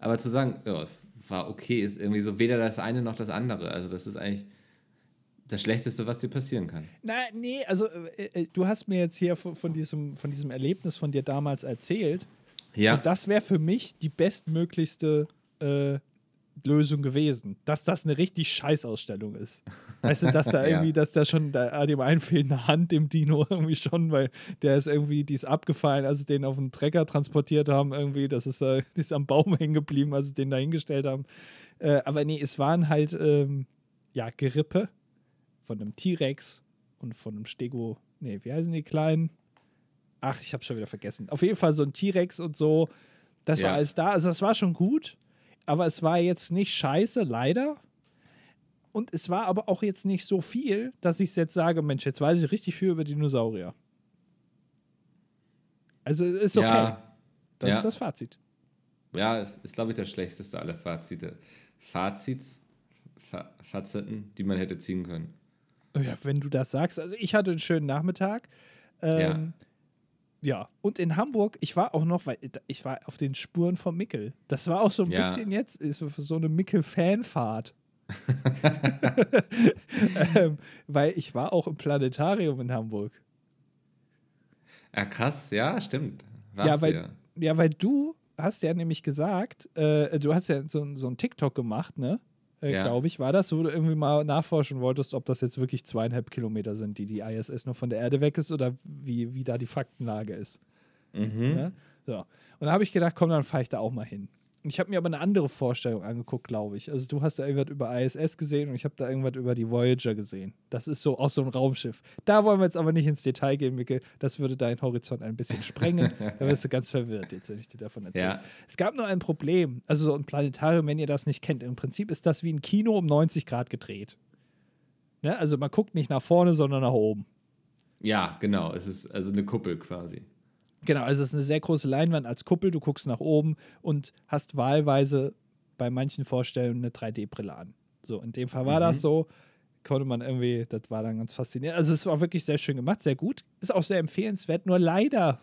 Aber zu sagen, ja, war okay, ist irgendwie so weder das eine noch das andere. Also das ist eigentlich das Schlechteste, was dir passieren kann.
Na, nee, also äh, äh du hast mir jetzt hier von, von, diesem, von diesem Erlebnis von dir damals erzählt.
Ja.
Und das wäre für mich die bestmöglichste äh, Lösung gewesen, dass das eine richtig Scheißausstellung ist. Weißt du, dass da irgendwie, ja. dass da schon da, dem einen fehlt eine Hand im Dino irgendwie schon, weil der ist irgendwie, die ist abgefallen, als sie den auf dem Trecker transportiert haben, irgendwie, das ist, äh, die ist am Baum hängen geblieben, als sie den da hingestellt haben. Äh, aber nee, es waren halt, ähm, ja, Gerippe von einem T-Rex und von einem Stego. Nee, wie heißen die kleinen? Ach, ich habe schon wieder vergessen. Auf jeden Fall so ein T-Rex und so. Das war
Ja.
alles da. Also, es war schon gut, aber es war jetzt nicht scheiße, leider. Und es war aber auch jetzt nicht so viel, dass ich jetzt sage: Mensch, jetzt weiß ich richtig viel über Dinosaurier. Also, es ist okay.
Ja,
das
ja.
ist das Fazit.
ja, es ist, glaube ich, das schlechteste aller Fazite. Fazits, Fa Faziten, die man hätte ziehen können.
Oh Ja, wenn du das sagst. Also ich hatte einen schönen Nachmittag. Ähm, ja. Und in Hamburg, ich war auch noch, weil ich war auf den Spuren von Mickel. Das war auch so ein
Ja.
bisschen jetzt ist so so eine Mickel-Fanfahrt. ähm, weil ich war auch im Planetarium in Hamburg.
Ja, krass, ja, stimmt.
Ja, weil,
ja.
ja, weil du hast ja nämlich gesagt, äh, du hast ja so, so ein TikTok gemacht, ne? Äh,
Ja.
Glaube ich, war das, wo du irgendwie mal nachforschen wolltest, ob das jetzt wirklich zweieinhalb Kilometer sind, die die ISS nur von der Erde weg ist oder wie, wie da die Faktenlage ist.
Mhm.
Ne? So. Und da habe ich gedacht, komm, dann fahre ich da auch mal hin. Ich habe mir aber eine andere Vorstellung angeguckt, glaube ich. Also du hast da irgendwas über ISS gesehen und ich habe da irgendwas über die Voyager gesehen. Das ist so auch so ein Raumschiff. Da wollen wir jetzt aber nicht ins Detail gehen, Mikkel. Das würde deinen Horizont ein bisschen sprengen. da wirst du ganz verwirrt, jetzt, wenn ich dir davon erzähle.
Ja.
Es gab nur ein Problem. Also so ein Planetarium, wenn ihr das nicht kennt. Im Prinzip ist das wie ein Kino um 90 Grad gedreht. Ne? Also man guckt nicht nach vorne, sondern nach oben.
ja, genau. Es ist also eine Kuppel quasi.
Genau, also es ist eine sehr große Leinwand als Kuppel, du guckst nach oben und hast wahlweise bei manchen Vorstellungen eine 3D-Brille an. So, in dem Fall war
Mhm.
das so, konnte man irgendwie, das war dann ganz faszinierend. Also es war wirklich sehr schön gemacht, sehr gut, ist auch sehr empfehlenswert, nur leider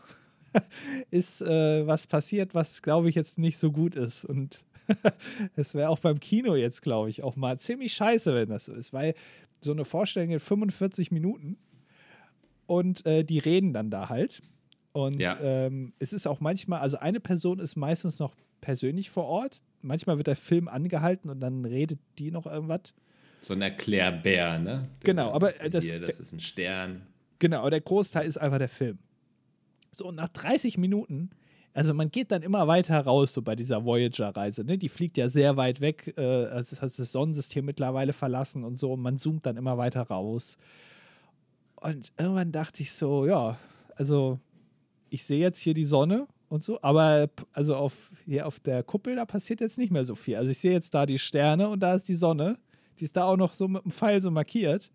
ist äh, was passiert, was glaube ich jetzt nicht so gut ist und es wäre auch beim Kino jetzt, glaube ich, auch mal ziemlich scheiße, wenn das so ist, weil so eine Vorstellung geht 45 Minuten und äh, die reden dann da halt. Und
Ja.
ähm, es ist auch manchmal, also eine Person ist meistens noch persönlich vor Ort. Manchmal wird der Film angehalten und dann redet die noch irgendwas.
So ein Erklärbär, ne?
Genau, aber,
Das,
das-
hier, das ist ein Stern.
Genau, aber der Großteil ist einfach der Film. So, und nach 30 Minuten, also man geht dann immer weiter raus, so bei dieser Voyager-Reise, ne? Die fliegt ja sehr weit weg, äh, also das hat das Sonnensystem mittlerweile verlassen und so, und man zoomt dann immer weiter raus. Und irgendwann dachte ich so, ja, also ich sehe jetzt hier die Sonne und so, aber also auf, hier auf der Kuppel, da passiert jetzt nicht mehr so viel. Also ich sehe jetzt da die Sterne und da ist die Sonne, die ist da auch noch so mit dem Pfeil so markiert.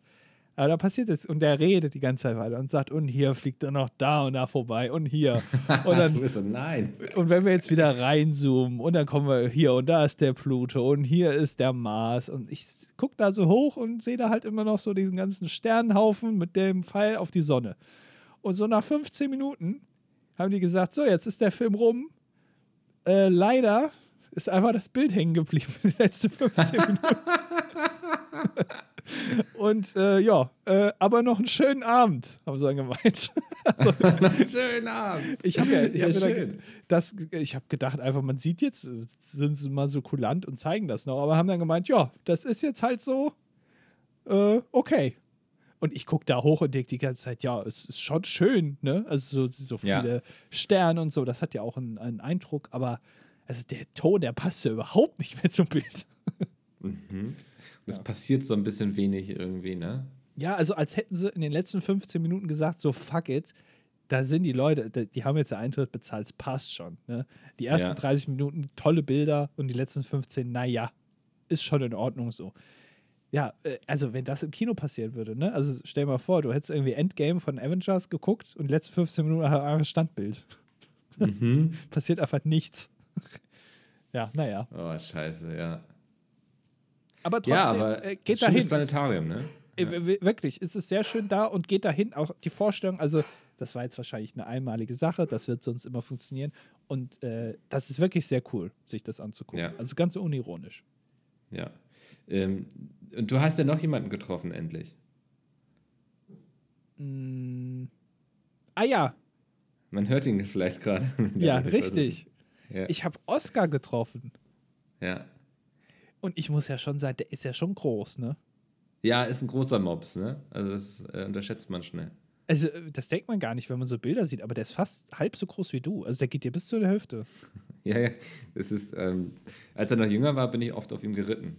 Aber da passiert jetzt, und der redet die ganze Zeit weiter und sagt, und hier fliegt er noch da und da vorbei und hier. Und, dann,
so, nein.
und wenn wir jetzt wieder reinzoomen und dann kommen wir hier und da ist der Pluto und hier ist der Mars und ich gucke da so hoch und sehe da halt immer noch so diesen ganzen Sternenhaufen mit dem Pfeil auf die Sonne. Und so nach 15 Minuten haben die gesagt, so jetzt ist der Film rum. Äh, leider ist einfach das Bild hängen geblieben in den letzten 15 Minuten. Und äh, ja, äh, aber noch einen schönen Abend, haben sie dann gemeint. also,
Schönen Abend.
ich habe ja, ich
Ja,
hab
schön.
das, ich habe gedacht, einfach, man sieht jetzt, sind sie mal so kulant und zeigen das noch, aber haben dann gemeint, ja, das ist jetzt halt so, äh, okay. Und ich gucke da hoch und denke die ganze Zeit, ja, es ist schon schön, ne? Also so, so
Ja.
viele Sterne und so, das hat ja auch einen, einen Eindruck, aber also der Ton, der passt ja überhaupt nicht mehr zum Bild.
Mhm. Und es passiert so ein bisschen wenig irgendwie, ne?
Ja, also als hätten sie in den letzten 15 Minuten gesagt, so fuck it, da sind die Leute, die haben jetzt den Eintritt bezahlt, es passt schon. Ne? Die ersten
Ja.
30 Minuten tolle Bilder und die letzten 15, naja, ist schon in Ordnung so. Ja, äh, also wenn das im Kino passieren würde, ne? Also stell dir mal vor, du hättest irgendwie Endgame von Avengers geguckt und die letzten 15 Minuten einfach Standbild.
Mhm.
Passiert einfach nichts. ja, naja.
Oh, scheiße, ja.
Aber trotzdem,
ja, aber
äh, geht dahin.
Planetarium, ne?
Äh, w- Wirklich, es ist sehr schön da und geht dahin. Auch die Vorstellung, also das war jetzt wahrscheinlich eine einmalige Sache, das wird sonst immer funktionieren. Und äh, das ist wirklich sehr cool, sich das anzugucken.
Ja.
Also ganz unironisch.
Ja. Ähm, und du hast ja noch jemanden getroffen, endlich.
Mm. Ah ja,
Man hört ihn vielleicht gerade.
ja, richtig.
Ja.
Ich habe Oscar getroffen.
ja.
Und ich muss ja schon sagen, der ist ja schon groß, ne?
ja, ist ein großer Mops, ne? Also das äh, unterschätzt man schnell.
Also, äh, das denkt man gar nicht, wenn man so Bilder sieht, aber der ist fast halb so groß wie du. Also, der geht dir bis zur Hälfte.
Ja, ja. Das ist, ähm, als er noch jünger war, bin ich oft auf ihm geritten.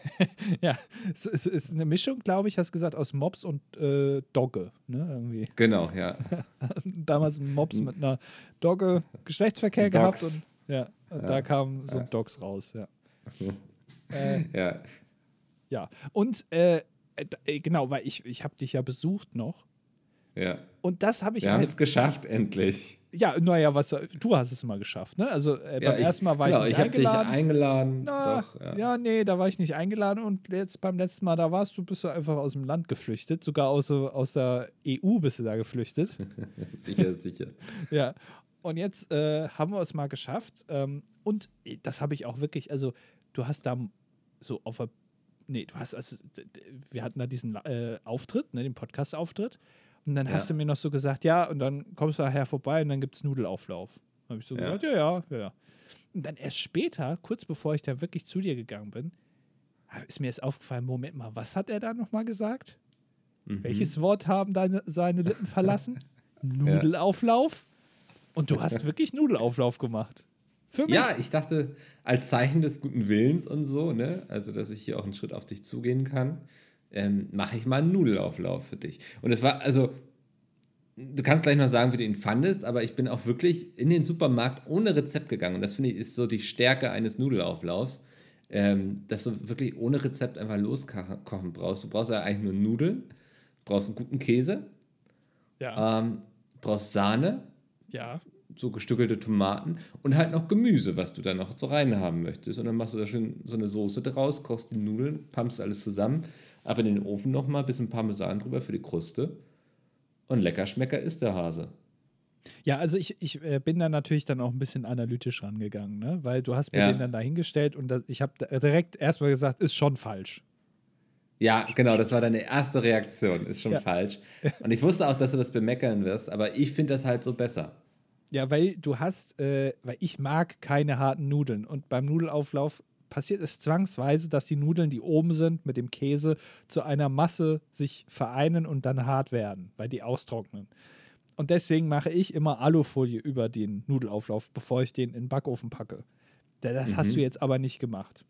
ja, es, es ist eine Mischung, glaube ich, hast du gesagt, aus Mops und äh, Dogge. Ne, irgendwie.
Genau, ja.
Damals ein Mops mit einer Dogge Geschlechtsverkehr
Dogs.
gehabt und ja, und da kam so ein Dogs raus, ja. äh,
ja.
ja, und äh, äh, genau, weil ich, ich habe dich ja besucht noch
Ja.
und das habe ich
Wir haben
halt,
es geschafft, endlich.
Ja, naja, was, du hast es mal geschafft, ne? Also äh,
Ja,
beim ersten Mal war
genau,
ich nicht
ich habe dich
eingeladen.
eingeladen.
Na,
Doch, ja.
ja. nee, da war ich nicht eingeladen und jetzt beim letzten Mal, da warst du, bist du einfach aus dem Land geflüchtet, sogar aus, aus der EU bist du da geflüchtet.
sicher, sicher.
ja. Und jetzt äh, haben wir es mal geschafft. Ähm, und das habe ich auch wirklich, also du hast da so auf der, nee, du hast, also wir hatten da diesen äh, Auftritt, ne, den Podcast-Auftritt. Und dann hast
Ja.
du mir noch so gesagt, ja, und dann kommst du nachher vorbei und dann gibt es Nudelauflauf. Habe ich so
Ja.
gesagt, ja, ja, ja, ja. Und dann erst später, kurz bevor ich da wirklich zu dir gegangen bin, ist mir jetzt aufgefallen, Moment mal, was hat er da nochmal gesagt?
Mhm.
Welches Wort haben deine, seine Lippen verlassen? Nudelauflauf? Und du hast wirklich Nudelauflauf gemacht. Für mich.
Ja, ich dachte, als Zeichen des guten Willens und so, ne, also dass ich hier auch einen Schritt auf dich zugehen kann, ähm, mache ich mal einen Nudelauflauf für dich. Und es war, also, du kannst gleich noch sagen, wie du ihn fandest, aber ich bin auch wirklich in den Supermarkt ohne Rezept gegangen. Und das finde ich ist so die Stärke eines Nudelauflaufs, ähm, dass du wirklich ohne Rezept einfach loskochen brauchst. Du brauchst ja eigentlich nur Nudeln, brauchst einen guten Käse,
Ja.
ähm, brauchst Sahne,
ja.
so gestückelte Tomaten und halt noch Gemüse, was du da noch so rein haben möchtest. Und dann machst du da schön so eine Soße draus, kochst die Nudeln, pumpst alles zusammen, ab in den Ofen nochmal, bisschen Parmesan drüber für die Kruste. Und lecker Schmecker ist der Hase.
Ja, also ich, ich äh, bin da natürlich dann auch ein bisschen analytisch rangegangen, ne? weil du hast mir
Ja.
den dann dahingestellt und das, ich habe direkt erstmal gesagt, ist schon falsch.
Ja, genau, das war deine erste Reaktion, ist schon
Ja.
falsch. Und ich wusste auch, dass du das bemeckern wirst, aber ich finde das halt so besser.
Ja, weil du hast, äh, weil ich mag keine harten Nudeln und beim Nudelauflauf passiert es zwangsweise, dass die Nudeln, die oben sind, mit dem Käse zu einer Masse sich vereinen und dann hart werden, weil die austrocknen. Und deswegen mache ich immer Alufolie über den Nudelauflauf, bevor ich den in den Backofen packe. Da- Das hast
Mhm.
du jetzt aber nicht gemacht.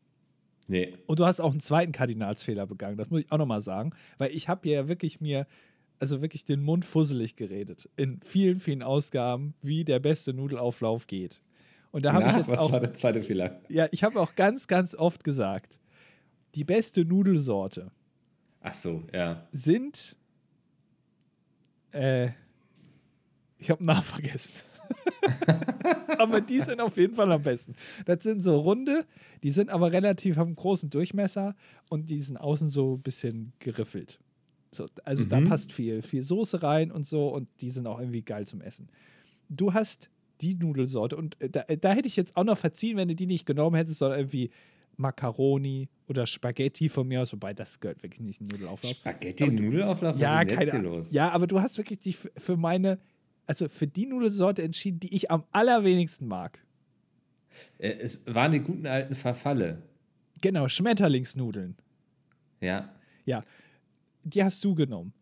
Nee.
Und du hast auch einen zweiten Kardinalsfehler begangen, das muss ich auch nochmal sagen, weil ich habe ja wirklich mir, also wirklich den Mund fusselig geredet in vielen, vielen Ausgaben, wie der beste Nudelauflauf geht. Und da habe ich jetzt
was
auch,
war der zweite Fehler?
ja, ich habe auch ganz, ganz oft gesagt, die beste Nudelsorte
Ach so, ja.
sind, äh, ich habe einen Namen vergessen. aber die sind auf jeden Fall am besten. Das sind so runde, die sind aber relativ, haben einen großen Durchmesser und die sind außen so ein bisschen geriffelt. So, also da
Mhm.
passt viel, viel Soße rein und so und die sind auch irgendwie geil zum Essen. Du hast die Nudelsorte und äh, da, äh, da hätte ich jetzt auch noch verziehen, wenn du die nicht genommen hättest, sondern irgendwie Macaroni oder Spaghetti von mir aus, wobei das gehört wirklich nicht in Nudelauflauf.
Spaghetti, Nudelauflauf, was
Ja, keine Ahnung. Ja, aber du hast wirklich die f- für meine, also für die Nudelsorte entschieden, die ich am allerwenigsten mag.
Äh, Es waren die guten alten Verfalle.
Genau, Schmetterlingsnudeln.
Ja.
Ja, die hast du genommen.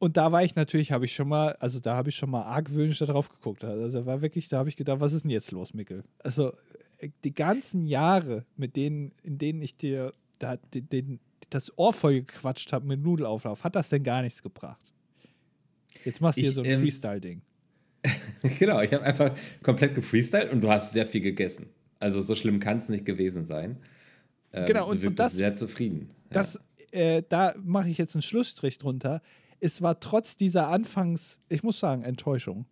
Und da war ich natürlich, habe ich schon mal, also da habe ich schon mal argwöhnisch da drauf geguckt. Also war wirklich, da habe ich gedacht, was ist denn jetzt los, Mickel? Also äh, die ganzen Jahre, mit denen, in denen ich dir da, den, den, das Ohr voll gequatscht habe mit Nudelauflauf, hat das denn gar nichts gebracht? Jetzt machst du hier so ein
ähm,
Freestyle-Ding.
Genau, ich habe einfach komplett gefreestylt und du hast sehr viel gegessen. Also so schlimm kann es nicht gewesen sein. Ähm,
Genau,
du
und- und
wirktest
das-
sehr zufrieden. Ja.
Das, äh, da mache ich jetzt einen Schlussstrich drunter. Es war trotz dieser Anfangs, ich muss sagen, Enttäuschung,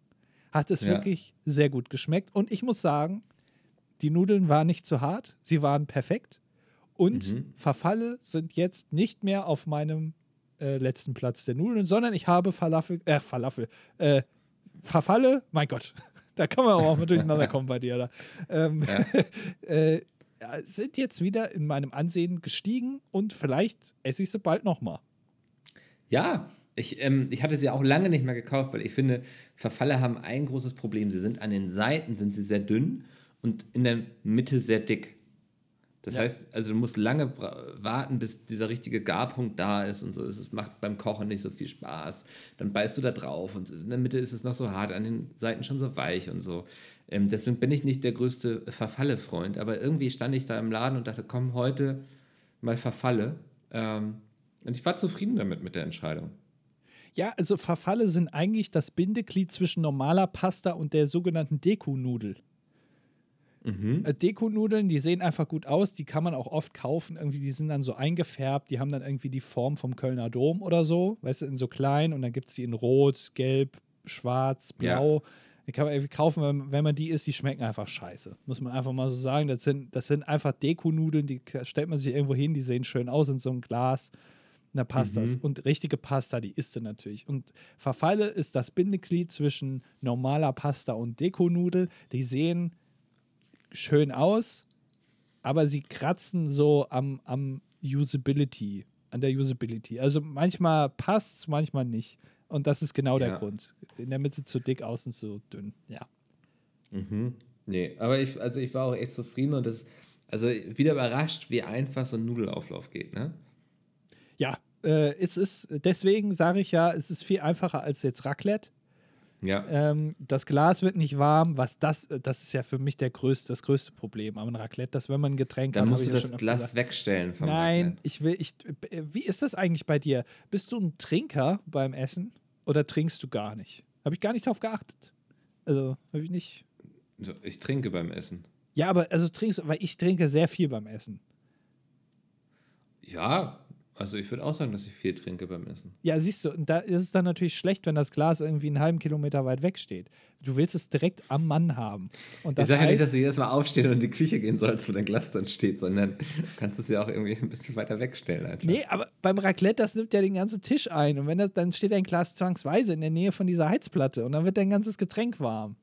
hat es
Ja.
wirklich sehr gut geschmeckt. Und ich muss sagen, die Nudeln waren nicht zu hart, sie waren perfekt. Und
Mhm.
Verfalle sind jetzt nicht mehr auf meinem äh, letzten Platz der Nudeln, sondern ich habe Falafel, äh, Falafel, äh, Verfalle, mein Gott, da kann man auch mal durcheinander kommen bei dir. Da. Ähm,
Ja.
äh, sind jetzt wieder in meinem Ansehen gestiegen und vielleicht esse ich sie bald nochmal.
Ja, ich, ähm, ich hatte sie auch lange nicht mehr gekauft, weil ich finde, Verfalle haben ein großes Problem. Sie sind an den Seiten sind sie sehr dünn und in der Mitte sehr dick. Das
Ja.
heißt, also du musst lange warten, bis dieser richtige Garpunkt da ist und so. Es macht beim Kochen nicht so viel Spaß. Dann beißt du da drauf und in der Mitte ist es noch so hart, an den Seiten schon so weich und so. Ähm, deswegen bin ich nicht der größte Verfalle-Freund, aber irgendwie stand ich da im Laden und dachte, komm, heute mal verfalle. Ähm, und ich war zufrieden damit mit der Entscheidung.
Ja, also Verfalle sind eigentlich das Bindeglied zwischen normaler Pasta und der sogenannten Deku-Nudel.
Mhm.
Äh, Deko-Nudeln, die sehen einfach gut aus, die kann man auch oft kaufen. Irgendwie, die sind dann so eingefärbt, die haben dann irgendwie die Form vom Kölner Dom oder so, weißt du, in so klein und dann gibt es die in Rot, Gelb, Schwarz, Blau.
Ja.
Die kann man irgendwie kaufen, wenn, wenn man die isst, die schmecken einfach scheiße. Muss man einfach mal so sagen. Das sind, das sind einfach Deko-Nudeln, die stellt man sich irgendwo hin, die sehen schön aus in so einem Glas. Na, passt das.
Mhm.
Und richtige Pasta, die isst du natürlich. Und Verfalle ist das Bindeglied zwischen normaler Pasta und Dekonudel. Die sehen schön aus, aber sie kratzen so am, am Usability, an der Usability. Also manchmal passt es, manchmal nicht. Und das ist genau der
Ja.
Grund. In der Mitte zu dick, außen zu dünn. Ja.
Mhm. Nee, aber ich, also ich war auch echt zufrieden und das, also wieder überrascht, wie einfach so ein Nudelauflauf geht, ne?
Ja, äh, es ist, deswegen sage ich ja, es ist viel einfacher als jetzt Raclette.
Ja.
Ähm, das Glas wird nicht warm, was das, das ist ja für mich der größte, das größte Problem am Raclette, dass wenn man ein Getränk
Dann
hat,
musst
hab
du das Glas
gesagt.
wegstellen vom
Nein,
Raclette.
ich will, ich, äh, wie ist das eigentlich bei dir? Bist du ein Trinker beim Essen oder trinkst du gar nicht? Habe ich gar nicht drauf geachtet. Also, habe ich nicht.
Ich trinke beim Essen.
Ja, aber also trinkst, weil ich trinke sehr viel beim Essen.
Ja, also ich würde auch sagen, dass ich viel trinke beim Essen.
Ja, siehst du, und da ist es dann natürlich schlecht, wenn das Glas irgendwie einen halben Kilometer weit weg steht. Du willst es direkt am Mann haben. Und das
ich sage ja nicht, dass du jedes Mal aufstehen und in die Küche gehen sollst, wo dein Glas dann steht, sondern kannst es ja auch irgendwie ein bisschen weiter wegstellen einfach.
Nee, aber beim Raclette, das nimmt ja den ganzen Tisch ein. Und wenn das, dann steht ein Glas zwangsweise in der Nähe von dieser Heizplatte und dann wird dein ganzes Getränk warm.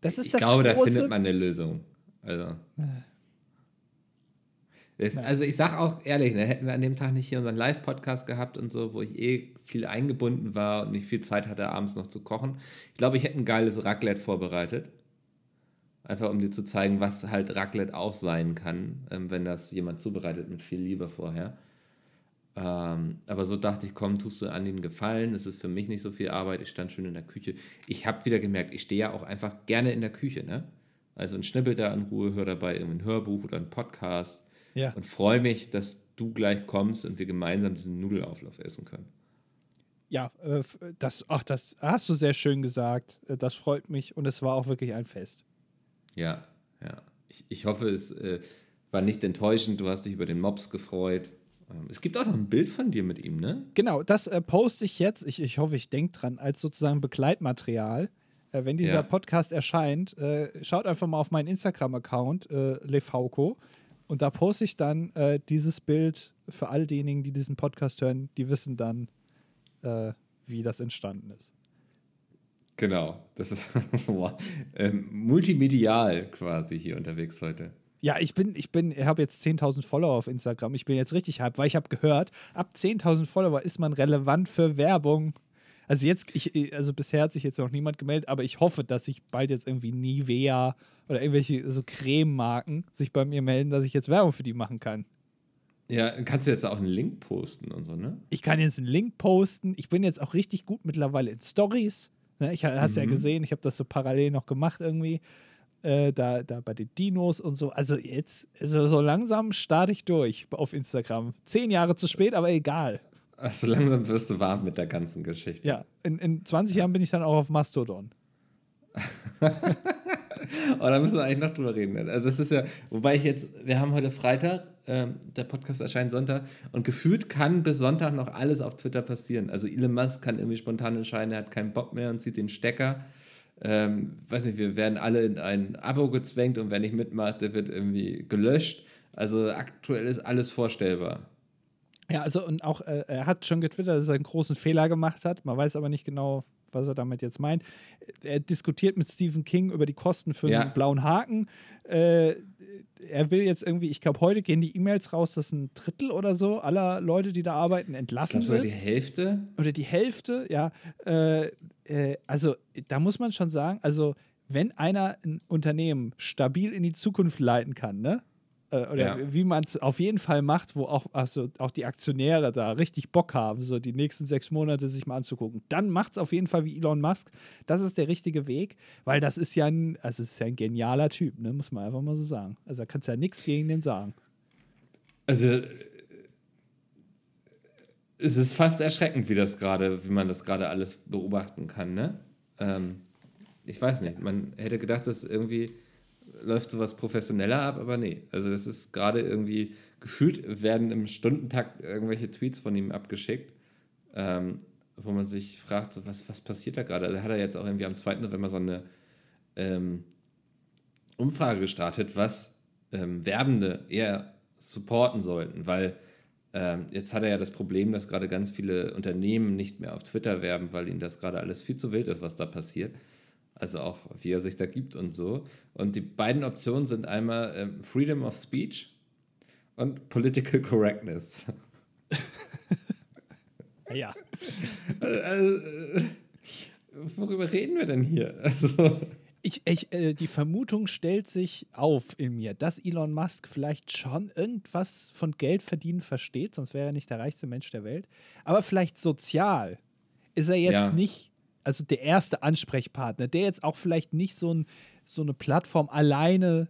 Das ist
ich
das
glaube, da
große.
findet man eine Lösung. Also. Also ich sag auch ehrlich, ne, hätten wir an dem Tag nicht hier unseren Live-Podcast gehabt und so, wo ich eh viel eingebunden war und nicht viel Zeit hatte, abends noch zu kochen. Ich glaube, ich hätte ein geiles Raclette vorbereitet. Einfach um dir zu zeigen, was halt Raclette auch sein kann, ähm, wenn das jemand zubereitet mit viel Liebe vorher. Ähm, aber so dachte ich, komm, tust du an den Gefallen. Es ist für mich nicht so viel Arbeit. Ich stand schön in der Küche. Ich habe wieder gemerkt, ich stehe ja auch einfach gerne in der Küche. Ne? Also und schnippel da in Ruhe, höre dabei irgendwie ein Hörbuch oder einen Podcast
ja.
und freue mich, dass du gleich kommst und wir gemeinsam diesen Nudelauflauf essen können.
Ja, äh, das, ach, das hast du sehr schön gesagt. Äh, Das freut mich und es war auch wirklich ein Fest.
Ja, ja. Ich, ich hoffe, es äh, war nicht enttäuschend. Du hast dich über den Mops gefreut. Ähm, es gibt auch noch ein Bild von dir mit ihm, ne?
Genau, das äh, poste ich jetzt. Ich, ich hoffe, ich denke dran, als sozusagen Begleitmaterial. Äh, wenn dieser
Ja.
Podcast erscheint, äh, schaut einfach mal auf meinen Instagram-Account, äh, Lefauco. Und da poste ich dann äh, dieses Bild für all diejenigen, die diesen Podcast hören, die wissen dann, äh, wie das entstanden ist.
Genau. Das ist ähm, multimedial quasi hier unterwegs heute.
Ja, ich bin, ich bin, ich habe jetzt 10.000 Follower auf Instagram. Ich bin jetzt richtig hype, weil ich habe gehört, ab 10.000 Follower ist man relevant für Werbung. Also jetzt, ich, also bisher hat sich jetzt noch niemand gemeldet, aber ich hoffe, dass sich bald jetzt irgendwie Nivea oder irgendwelche so Crememarken sich bei mir melden, dass ich jetzt Werbung für die machen kann.
Ja, kannst du jetzt auch einen Link posten und so, ne?
Ich kann jetzt einen Link posten. Ich bin jetzt auch richtig gut mittlerweile in Stories. Ne, ich hast ja
Mhm.
gesehen, ich habe das so parallel noch gemacht irgendwie. Äh, da, da bei den Dinos und so. Also jetzt, also so langsam starte ich durch auf Instagram. Zehn Jahre zu spät, aber egal.
Also langsam wirst du warm mit der ganzen Geschichte.
Ja, in, in 20 Jahren bin ich dann auch auf Mastodon.
Aber da müssen wir eigentlich noch drüber reden. Also das ist ja, wobei ich jetzt, wir haben heute Freitag, ähm, der Podcast erscheint Sonntag und gefühlt kann bis Sonntag noch alles auf Twitter passieren. Also Elon Musk kann irgendwie spontan entscheiden, er hat keinen Bock mehr und zieht den Stecker. Ähm, weiß nicht, wir werden alle in ein Abo gezwängt und wer nicht mitmacht, der wird irgendwie gelöscht. Also aktuell ist alles vorstellbar.
Ja, also und auch, äh, er hat schon getwittert, dass er einen großen Fehler gemacht hat. Man weiß aber nicht genau, was er damit jetzt meint. Er diskutiert mit Stephen King über die Kosten für
Ja.
einen blauen Haken. Äh, er will jetzt irgendwie, ich glaube, heute gehen die E-Mails raus, dass ein Drittel oder so aller Leute, die da arbeiten,
Ich
entlassen
glaube sogar
wird.
die Hälfte.
oder die Hälfte, ja. Äh, äh, also da muss man schon sagen, also wenn einer ein Unternehmen stabil in die Zukunft leiten kann, ne? Äh, oder
Ja.
wie man es auf jeden Fall macht, wo auch, also auch die Aktionäre da richtig Bock haben, so die nächsten sechs Monate sich mal anzugucken, dann macht es auf jeden Fall wie Elon Musk. Das ist der richtige Weg, weil das ist ja ein, also ist ja ein genialer Typ, ne? Muss man einfach mal so sagen. Also da kannst du ja nichts gegen den sagen.
Also es ist fast erschreckend, wie das gerade, wie man das gerade alles beobachten kann, ne? Ähm, ich weiß nicht, man hätte gedacht, dass irgendwie läuft sowas professioneller ab, aber nee. Also das ist gerade irgendwie gefühlt werden im Stundentakt irgendwelche Tweets von ihm abgeschickt, ähm, wo man sich fragt, so, was, was passiert da gerade? Also hat er jetzt auch irgendwie am 2. November so eine ähm, Umfrage gestartet, was ähm, Werbende eher supporten sollten, weil ähm, jetzt hat er ja das Problem, dass gerade ganz viele Unternehmen nicht mehr auf Twitter werben, weil ihnen das gerade alles viel zu wild ist, was da passiert. Also auch, wie er sich da gibt und so. Und die beiden Optionen sind einmal ähm, Freedom of Speech und Political Correctness.
ja.
Also, worüber reden wir denn hier? Also
ich, ich, äh, die Vermutung stellt sich auf in mir, dass Elon Musk vielleicht schon irgendwas von Geld verdienen versteht, sonst wäre er nicht der reichste Mensch der Welt. Aber vielleicht sozial ist er jetzt ja. nicht, also der erste Ansprechpartner, der jetzt auch vielleicht nicht so, ein, so eine Plattform alleine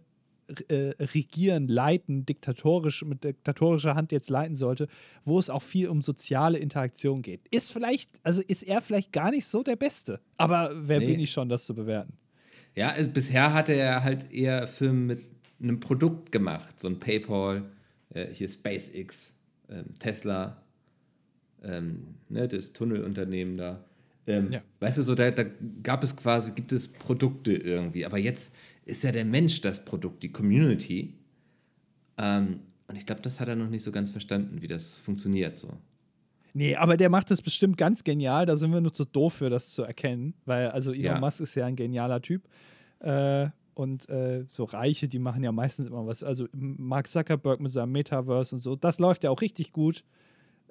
äh, regieren, leiten, diktatorisch, mit diktatorischer Hand jetzt leiten sollte, wo es auch viel um soziale Interaktion geht. Ist vielleicht, also ist er vielleicht gar nicht so der Beste. Aber wer nee. bin ich schon, das zu bewerten?
Ja, also bisher hatte er halt eher Firmen mit einem Produkt gemacht, so ein PayPal, äh, hier SpaceX, äh, Tesla, ähm, ne, das Tunnelunternehmen da. Ähm, ja. Weißt du, so da, da gab es quasi, gibt es Produkte irgendwie, aber jetzt ist ja der Mensch das Produkt, die Community. Ähm, und ich glaube, das hat er noch nicht so ganz verstanden, wie das funktioniert so.
Nee, aber der macht das bestimmt ganz genial. Da sind wir nur zu doof für, das zu erkennen. Weil, also Elon ja. Musk ist ja ein genialer Typ. Äh, und äh, so Reiche, die machen ja meistens immer was. Also Mark Zuckerberg mit seinem Metaverse und so, das läuft ja auch richtig gut.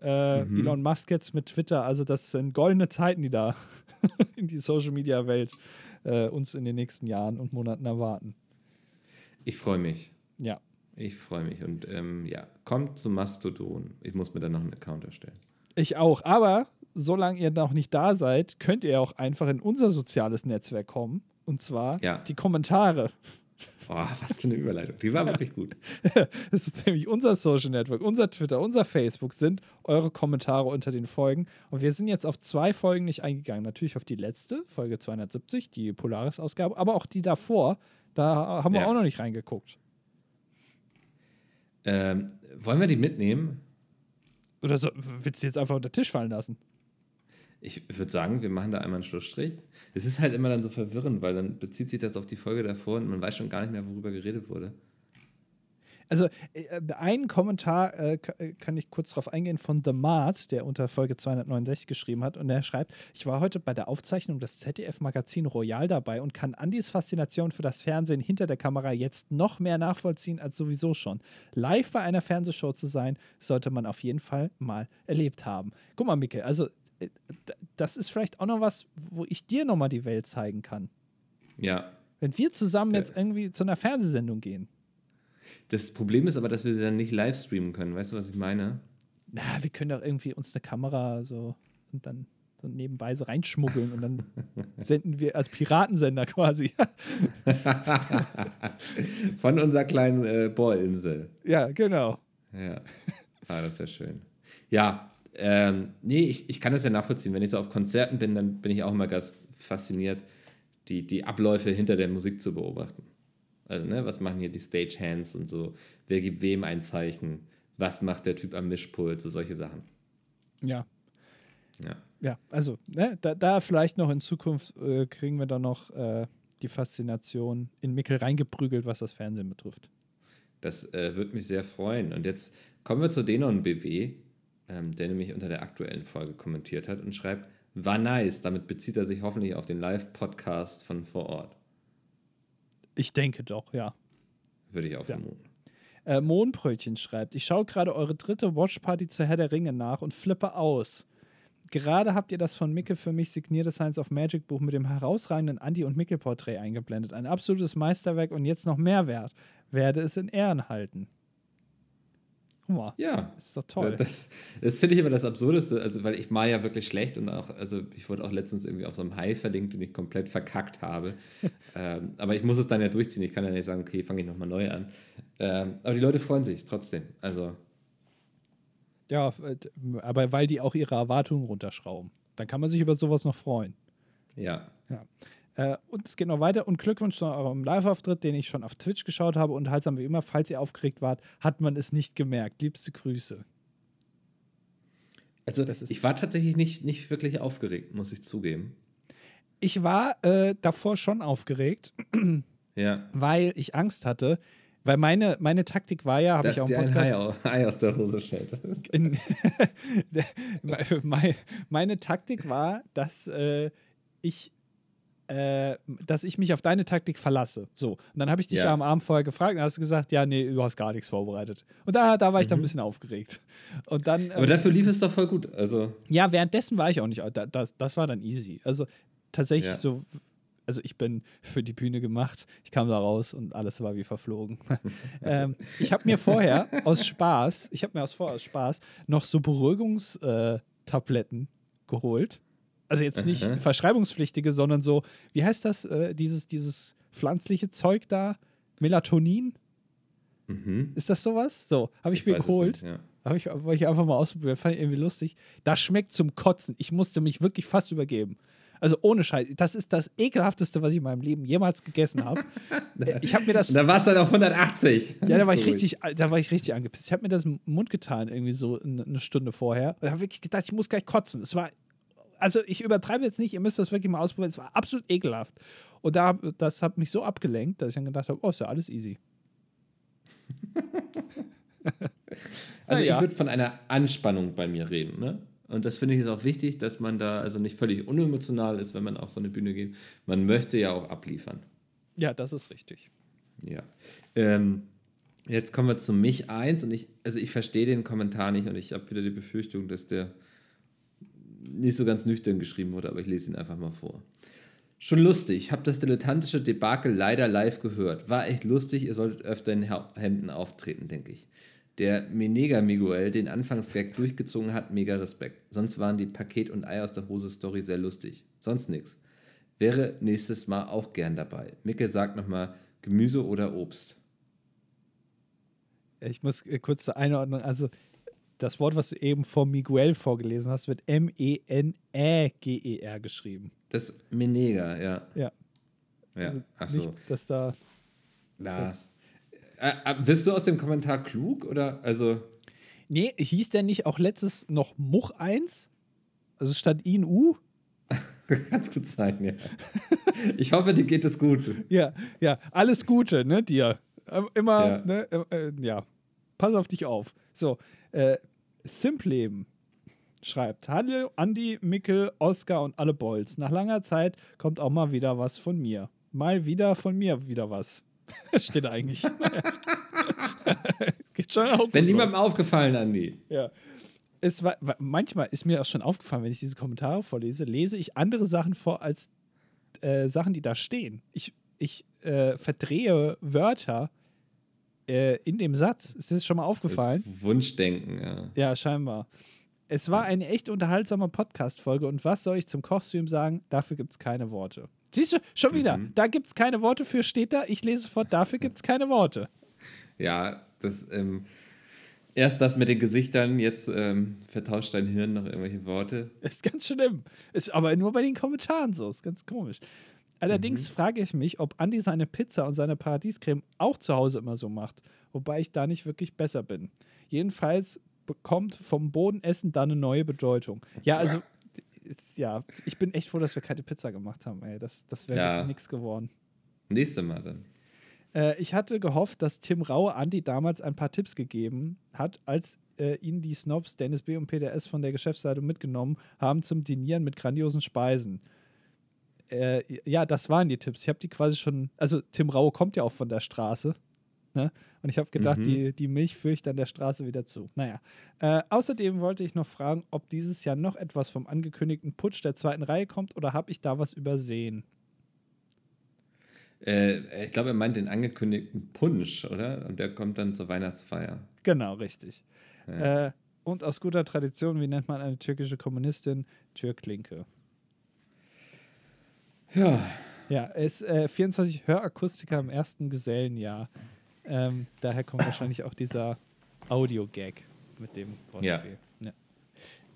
Äh, mhm. Elon Musk jetzt mit Twitter, also das sind goldene Zeiten, die da in die Social Media Welt äh, uns in den nächsten Jahren und Monaten erwarten.
Ich freue mich.
Ja.
Ich freue mich. Und ähm, ja, kommt zum Mastodon. Ich muss mir dann noch einen Account erstellen.
Ich auch. Aber solange ihr noch nicht da seid, könnt ihr auch einfach in unser soziales Netzwerk kommen. Und zwar ja. die Kommentare.
Boah, das ist eine Überleitung. Die war wirklich gut.
das ist nämlich unser Social Network, unser Twitter, unser Facebook sind eure Kommentare unter den Folgen. Und wir sind jetzt auf zwei Folgen nicht eingegangen. Natürlich auf die letzte, Folge 270, die Polaris-Ausgabe, aber auch die davor. Da haben wir ja. auch noch nicht reingeguckt.
Ähm, wollen wir die mitnehmen?
Oder so, willst du jetzt einfach unter den Tisch fallen lassen?
Ich würde sagen, wir machen da einmal einen Schlussstrich. Es ist halt immer dann so verwirrend, weil dann bezieht sich das auf die Folge davor und man weiß schon gar nicht mehr, worüber geredet wurde.
Also äh, einen Kommentar äh, äh, kann ich kurz darauf eingehen von The Mart, der unter Folge 269 geschrieben hat. Und er schreibt, ich war heute bei der Aufzeichnung des ZDF-Magazin Royal dabei und kann Andys Faszination für das Fernsehen hinter der Kamera jetzt noch mehr nachvollziehen als sowieso schon. Live bei einer Fernsehshow zu sein, sollte man auf jeden Fall mal erlebt haben. Guck mal, Micke, also äh, das ist vielleicht auch noch was, wo ich dir nochmal die Welt zeigen kann.
Ja.
Wenn wir zusammen jetzt irgendwie zu einer Fernsehsendung gehen.
Das Problem ist aber, dass wir sie dann nicht live streamen können. Weißt du, was ich meine?
Na, wir können doch irgendwie uns eine Kamera so und dann so nebenbei so reinschmuggeln und dann senden wir als Piratensender quasi.
Von unserer kleinen äh, Bohrinsel.
Ja, genau.
Ja. Ah, das wäre schön. Ja, ähm, nee, ich, ich kann das ja nachvollziehen. Wenn ich so auf Konzerten bin, dann bin ich auch immer ganz fasziniert, die, die Abläufe hinter der Musik zu beobachten. Also, ne, was machen hier die Stagehands und so? Wer gibt wem ein Zeichen? Was macht der Typ am Mischpult? So solche Sachen.
Ja.
Ja.
Ja, also, ne, da, da vielleicht noch in Zukunft äh, kriegen wir dann noch äh, die Faszination in Mickel reingeprügelt, was das Fernsehen betrifft.
Das äh, würde mich sehr freuen. Und jetzt kommen wir zu Denon BW, ähm, der nämlich unter der aktuellen Folge kommentiert hat und schreibt, war nice. Damit bezieht er sich hoffentlich auf den Live-Podcast von vor Ort.
Ich denke doch, ja.
Würde ich auch ja. vermuten.
Äh, Mohnbrötchen schreibt, ich schaue gerade eure dritte Watchparty zur Herr der Ringe nach und flippe aus. Gerade habt ihr das von Micke für mich signierte Science of Magic Buch mit dem herausragenden Andy- und Micke-Porträt eingeblendet. Ein absolutes Meisterwerk und jetzt noch mehr wert. Werde es in Ehren halten.
Guck Ja. Das ist doch toll. Das, das finde ich immer das Absurdeste, also weil ich mal ja wirklich schlecht und auch, also ich wurde auch letztens irgendwie auf so einem Hai verlinkt, den ich komplett verkackt habe. ähm, aber ich muss es dann ja durchziehen. Ich kann ja nicht sagen, okay, fange ich nochmal neu an. Ähm, aber die Leute freuen sich trotzdem. Also
Ja, äh, aber weil die auch ihre Erwartungen runterschrauben. Dann kann man sich über sowas noch freuen.
Ja.
Ja. Äh, und es geht noch weiter. Und Glückwunsch zu eurem Live-Auftritt, den ich schon auf Twitch geschaut habe. Und haltsam wie immer, falls ihr aufgeregt wart, hat man es nicht gemerkt. Liebste Grüße.
Also, ich war tatsächlich nicht, nicht wirklich aufgeregt, muss ich zugeben.
Ich war äh, davor schon aufgeregt,
ja.
weil ich Angst hatte. Weil meine, meine Taktik war ja, habe ich auch
dir ein Hai, Hai aus der Hose
meine, meine Taktik war, dass äh, ich äh, dass ich mich auf deine Taktik verlasse. So. Und dann habe ich dich ja. am Abend vorher gefragt und hast du gesagt, ja, nee, du hast gar nichts vorbereitet. Und da, da war ich mhm. dann ein bisschen aufgeregt. Und dann,
Aber ähm, dafür lief es doch voll gut. Also.
Ja, währenddessen war ich auch nicht. Das, das war dann easy. Also tatsächlich ja. so. Also ich bin für die Bühne gemacht. Ich kam da raus und alles war wie verflogen. ähm, ich habe mir vorher aus Spaß, ich habe mir aus vorher aus Spaß noch so Beruhigungstabletten geholt also jetzt nicht Aha. verschreibungspflichtige, sondern so, wie heißt das, äh, dieses, dieses pflanzliche Zeug da? Melatonin? Mhm. Ist das sowas? So, habe ich, ich, mir geholt. Ja. Habe ich, wollte ich einfach mal ausprobieren, fand ich irgendwie lustig. Das schmeckt zum Kotzen. Ich musste mich wirklich fast übergeben. Also ohne Scheiß. Das ist das ekelhafteste, was ich in meinem Leben jemals gegessen habe. ich habe mir das.
Da warst du dann auf 180.
Ja, da war ich richtig, da war ich richtig angepisst. Ich habe mir das im Mund getan, irgendwie so eine Stunde vorher. Und habe wirklich gedacht, ich muss gleich kotzen. Es war also ich übertreibe jetzt nicht, ihr müsst das wirklich mal ausprobieren. Es war absolut ekelhaft. Und da, das hat mich so abgelenkt, dass ich dann gedacht habe, oh, ist ja alles easy.
also ja. ich würde von einer Anspannung bei mir reden, ne? Und das finde ich ist auch wichtig, dass man da also nicht völlig unemotional ist, wenn man auf so eine Bühne geht. Man möchte ja auch abliefern.
Ja, das ist richtig.
Ja. Ähm, jetzt kommen wir zu mich eins und ich, also ich verstehe den Kommentar nicht und ich habe wieder die Befürchtung, dass der nicht so ganz nüchtern geschrieben wurde, aber ich lese ihn einfach mal vor. Schon lustig, hab das dilettantische Debakel leider live gehört. War echt lustig, ihr solltet öfter in Hemden auftreten, denke ich. Der Menega Miguel den Anfangsgag durchgezogen hat, mega Respekt. Sonst waren die Paket- und Ei aus der Hose-Story sehr lustig. Sonst nix. Wäre nächstes Mal auch gern dabei. Micke sagt nochmal Gemüse oder Obst.
Ich muss äh, kurz zur Einordnung, also das Wort, was du eben vor Miguel vorgelesen hast, wird M-E-N-E-G-E-R geschrieben.
Das Menega, ja.
Ja.
Ja, also ach so.
dass da.
Na. Äh, äh, bist du aus dem Kommentar klug oder? Also.
Nee, hieß der nicht auch letztes noch Much 1? Also statt I U?
Ganz gut sein, ja. Ich hoffe, dir geht es gut.
ja, ja, alles Gute, ne, dir. Immer, ja. ne, äh, ja. Pass auf dich auf. So, äh, Simpleben schreibt: Hallo, Andi, Mickel, Oskar und alle Bolz. Nach langer Zeit kommt auch mal wieder was von mir. Mal wieder von mir wieder was. Steht eigentlich.
Geht schon auch Wenn niemandem aufgefallen, Andi.
Ja. Es war, manchmal ist mir auch schon aufgefallen, wenn ich diese Kommentare vorlese, lese ich andere Sachen vor als äh, Sachen, die da stehen. Ich, ich äh, verdrehe Wörter äh, in dem Satz. Ist das schon mal aufgefallen? Das
Wunschdenken, ja.
Ja, scheinbar. Es war eine echt unterhaltsame Podcast-Folge und was soll ich zum Kochstream sagen? Dafür gibt es keine Worte. Siehst du, schon wieder. Mhm. Da gibt es keine Worte für, steht da. Ich lese fort, dafür gibt es keine Worte.
Ja, das, ähm, erst das mit den Gesichtern, jetzt ähm, vertauscht dein Hirn noch irgendwelche Worte.
Ist ganz schlimm. Ist aber nur bei den Kommentaren so. Ist ganz komisch. Allerdings mhm. frage ich mich, ob Andi seine Pizza und seine Paradiescreme auch zu Hause immer so macht, wobei ich da nicht wirklich besser bin. Jedenfalls bekommt vom Bodenessen da eine neue Bedeutung. Ja, also ist, ja, ich bin echt froh, dass wir keine Pizza gemacht haben. Ey. Das, das wäre ja. wirklich nichts geworden.
Nächste Mal dann.
Äh, ich hatte gehofft, dass Tim Raue Andi damals ein paar Tipps gegeben hat, als äh, ihn die Snobs Dennis B. und PDS von der Geschäftsleitung mitgenommen haben zum Dinieren mit grandiosen Speisen äh, ja, das waren die Tipps. Ich habe die quasi schon, also Tim Rau kommt ja auch von der Straße. Ne? Und ich habe gedacht, mhm. die, die Milch führe ich dann der Straße wieder zu. Naja. Äh, außerdem wollte ich noch fragen, ob dieses Jahr noch etwas vom angekündigten Putsch der zweiten Reihe kommt oder habe ich da was übersehen?
Äh, ich glaube, er meint den angekündigten Punsch, oder? Und der kommt dann zur Weihnachtsfeier.
Genau, richtig. Ja. Äh, und aus guter Tradition, wie nennt man eine türkische Kommunistin? Türklinke.
Ja.
Ja, er ist äh, 24 Hörakustiker im ersten Gesellenjahr. Ähm, daher kommt wahrscheinlich auch dieser Audio-Gag. mit dem Wortspiel.
Ja.
Ja.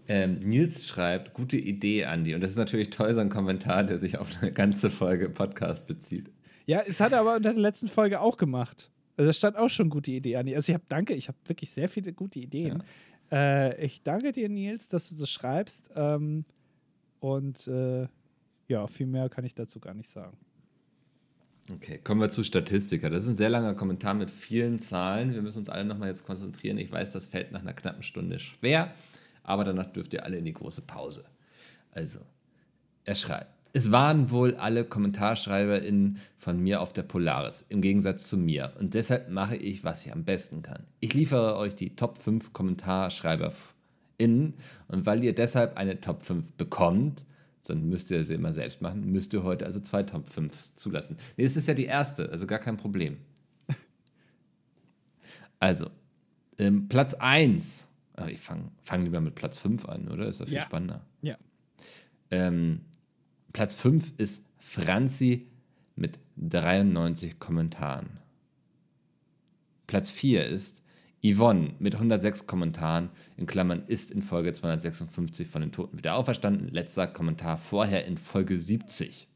Ähm, Nils schreibt, gute Idee, Andi. Und das ist natürlich toll, so ein Kommentar, der sich auf eine ganze Folge Podcast bezieht.
Ja, es hat er aber unter der letzten Folge auch gemacht. Also da stand auch schon gute Idee an. Also ich habe danke, ich habe wirklich sehr viele gute Ideen. Äh, ich danke dir, Nils, dass du das schreibst. Ähm, und äh, ja, viel mehr kann ich dazu gar nicht sagen.
Okay, kommen wir zu Statistiker. Das ist ein sehr langer Kommentar mit vielen Zahlen. Wir müssen uns alle nochmal jetzt konzentrieren. Ich weiß, das fällt nach einer knappen Stunde schwer, aber danach dürft ihr alle in die große Pause. Also, er schreibt. Es waren wohl alle KommentarschreiberInnen von mir auf der Polaris, im Gegensatz zu mir. Und deshalb mache ich, was ich am besten kann. Ich liefere euch die Top 5 KommentarschreiberInnen. Und weil ihr deshalb eine Top 5 bekommt, sondern müsst ihr sie immer selbst machen, müsst ihr heute also zwei Top 5 zulassen. Nee, es ist ja die erste, also gar kein Problem. Also, ähm, Platz 1. Ach, ich fange fang lieber mit Platz 5 an, oder? Ist doch viel
Ja.
spannender.
Ja.
Ähm, Platz 5 ist Franzi mit 93 Kommentaren. Platz 4 ist Yvonne mit 106 Kommentaren, in Klammern ist in Folge 256 von den Toten wieder auferstanden. Letzter Kommentar vorher in Folge 70.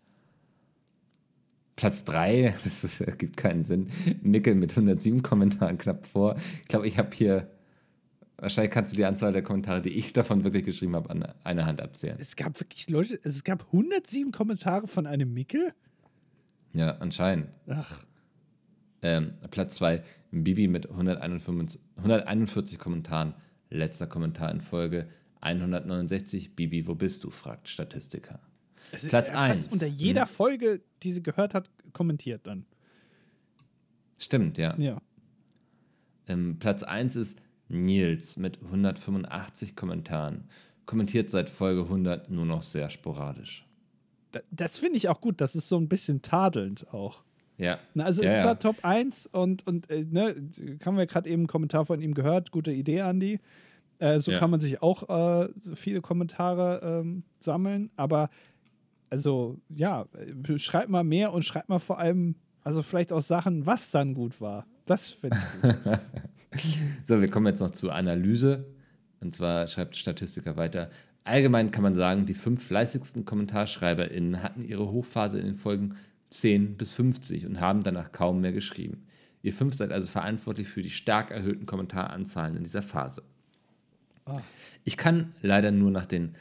Platz 3, das ist, ergibt keinen Sinn. Mickel mit 107 Kommentaren knapp vor. Ich glaube, ich habe hier, wahrscheinlich kannst du die Anzahl der Kommentare, die ich davon wirklich geschrieben habe, an einer Hand abzählen.
Es gab wirklich Leute, es gab 107 Kommentare von einem Mickel.
Ja, anscheinend.
Ach,
Ähm, Platz 2, Bibi mit 141, 141 Kommentaren. Letzter Kommentar in Folge 169. Bibi, wo bist du? fragt Statistiker.
es
Platz
er fast
eins.
Unter jeder Folge, die sie gehört hat, kommentiert dann.
Stimmt, ja.
Ja.
Ähm, Platz 1 ist Nils mit 185 Kommentaren. Kommentiert seit Folge 100 nur noch sehr sporadisch.
Da- Das finde ich auch gut. Das ist so ein bisschen tadelnd auch.
Ja.
Na, also
ja,
es ist
ja.
zwar Top 1 und, und äh, ne, haben wir gerade eben einen Kommentar von ihm gehört. Gute Idee, Andi. Äh, so
Ja.
kann man sich auch äh, viele Kommentare ähm, sammeln. Aber also ja, äh, schreibt mal mehr und schreibt mal vor allem, also vielleicht auch Sachen, was dann gut war. Das finde ich gut.
So, wir kommen jetzt noch zur Analyse. Und zwar schreibt Statistiker weiter. Allgemein kann man sagen, die fünf fleißigsten KommentarschreiberInnen hatten ihre Hochphase in den Folgen 10 bis 50 und haben danach kaum mehr geschrieben. Ihr fünf seid also verantwortlich für die stark erhöhten Kommentaranzahlen in dieser Phase.
Ah.
Ich kann leider nur nach den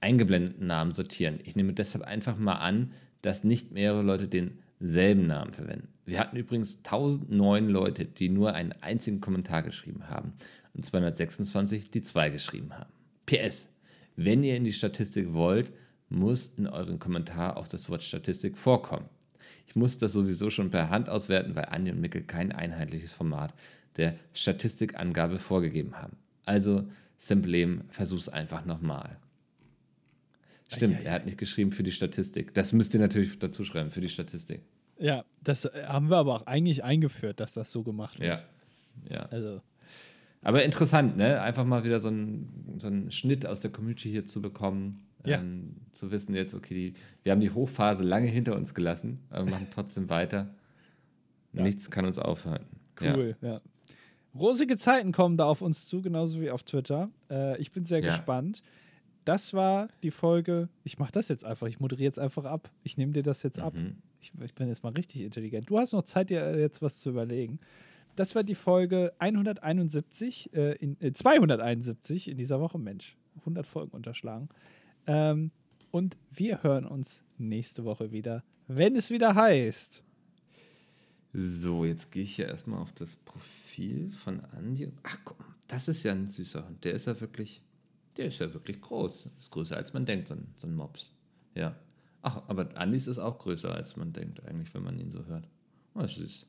eingeblendeten Namen sortieren. Ich nehme deshalb einfach mal an, dass nicht mehrere Leute denselben Namen verwenden. Wir hatten übrigens 1009 Leute, die nur einen einzigen Kommentar geschrieben haben und 226, die zwei geschrieben haben. PS, wenn ihr in die Statistik wollt, muss in eurem Kommentar auch das Wort Statistik vorkommen. Ich muss das sowieso schon per Hand auswerten, weil Andi und Mickel kein einheitliches Format der Statistikangabe vorgegeben haben. Also, Simplem, versuch's einfach nochmal. Stimmt,
Eieiei.
er hat nicht geschrieben für die Statistik. Das müsst ihr natürlich dazu schreiben, für die Statistik.
ja, das äh, haben wir aber auch eigentlich eingeführt, dass das so gemacht wird.
Ja. ja.
Also,
Aber interessant, ne? Einfach mal wieder so einen, so einen Schnitt aus der Community hier zu bekommen.
Ja.
Ähm, zu wissen jetzt, okay, die, wir haben die Hochphase lange hinter uns gelassen, aber machen trotzdem weiter.
Ja.
Nichts kann uns aufhalten. Ja.
Cool, ja. Rosige Zeiten kommen da auf uns zu, genauso wie auf Twitter. Äh, ich bin sehr
Ja.
gespannt. Das war die Folge. Ich mache das jetzt einfach. Ich moderiere jetzt einfach ab. Ich nehme dir das jetzt ab.
Mhm.
Ich, ich bin jetzt mal richtig intelligent. Du hast noch Zeit, dir äh, jetzt was zu überlegen. Das war die Folge 171, äh, in, äh, 271 in dieser Woche. Mensch, 100 Folgen unterschlagen. Ähm, und wir hören uns nächste Woche wieder, wenn es wieder heißt.
So, jetzt gehe ich hier erstmal auf das Profil von Andi. Ach komm, das ist ja ein süßer Hund. Der ist ja wirklich, der ist ja wirklich groß. Ist größer als man denkt, so ein, so ein Mops. Ja. Ach, aber Andis ist auch größer als man denkt, eigentlich, wenn man ihn so hört. Oh, süß.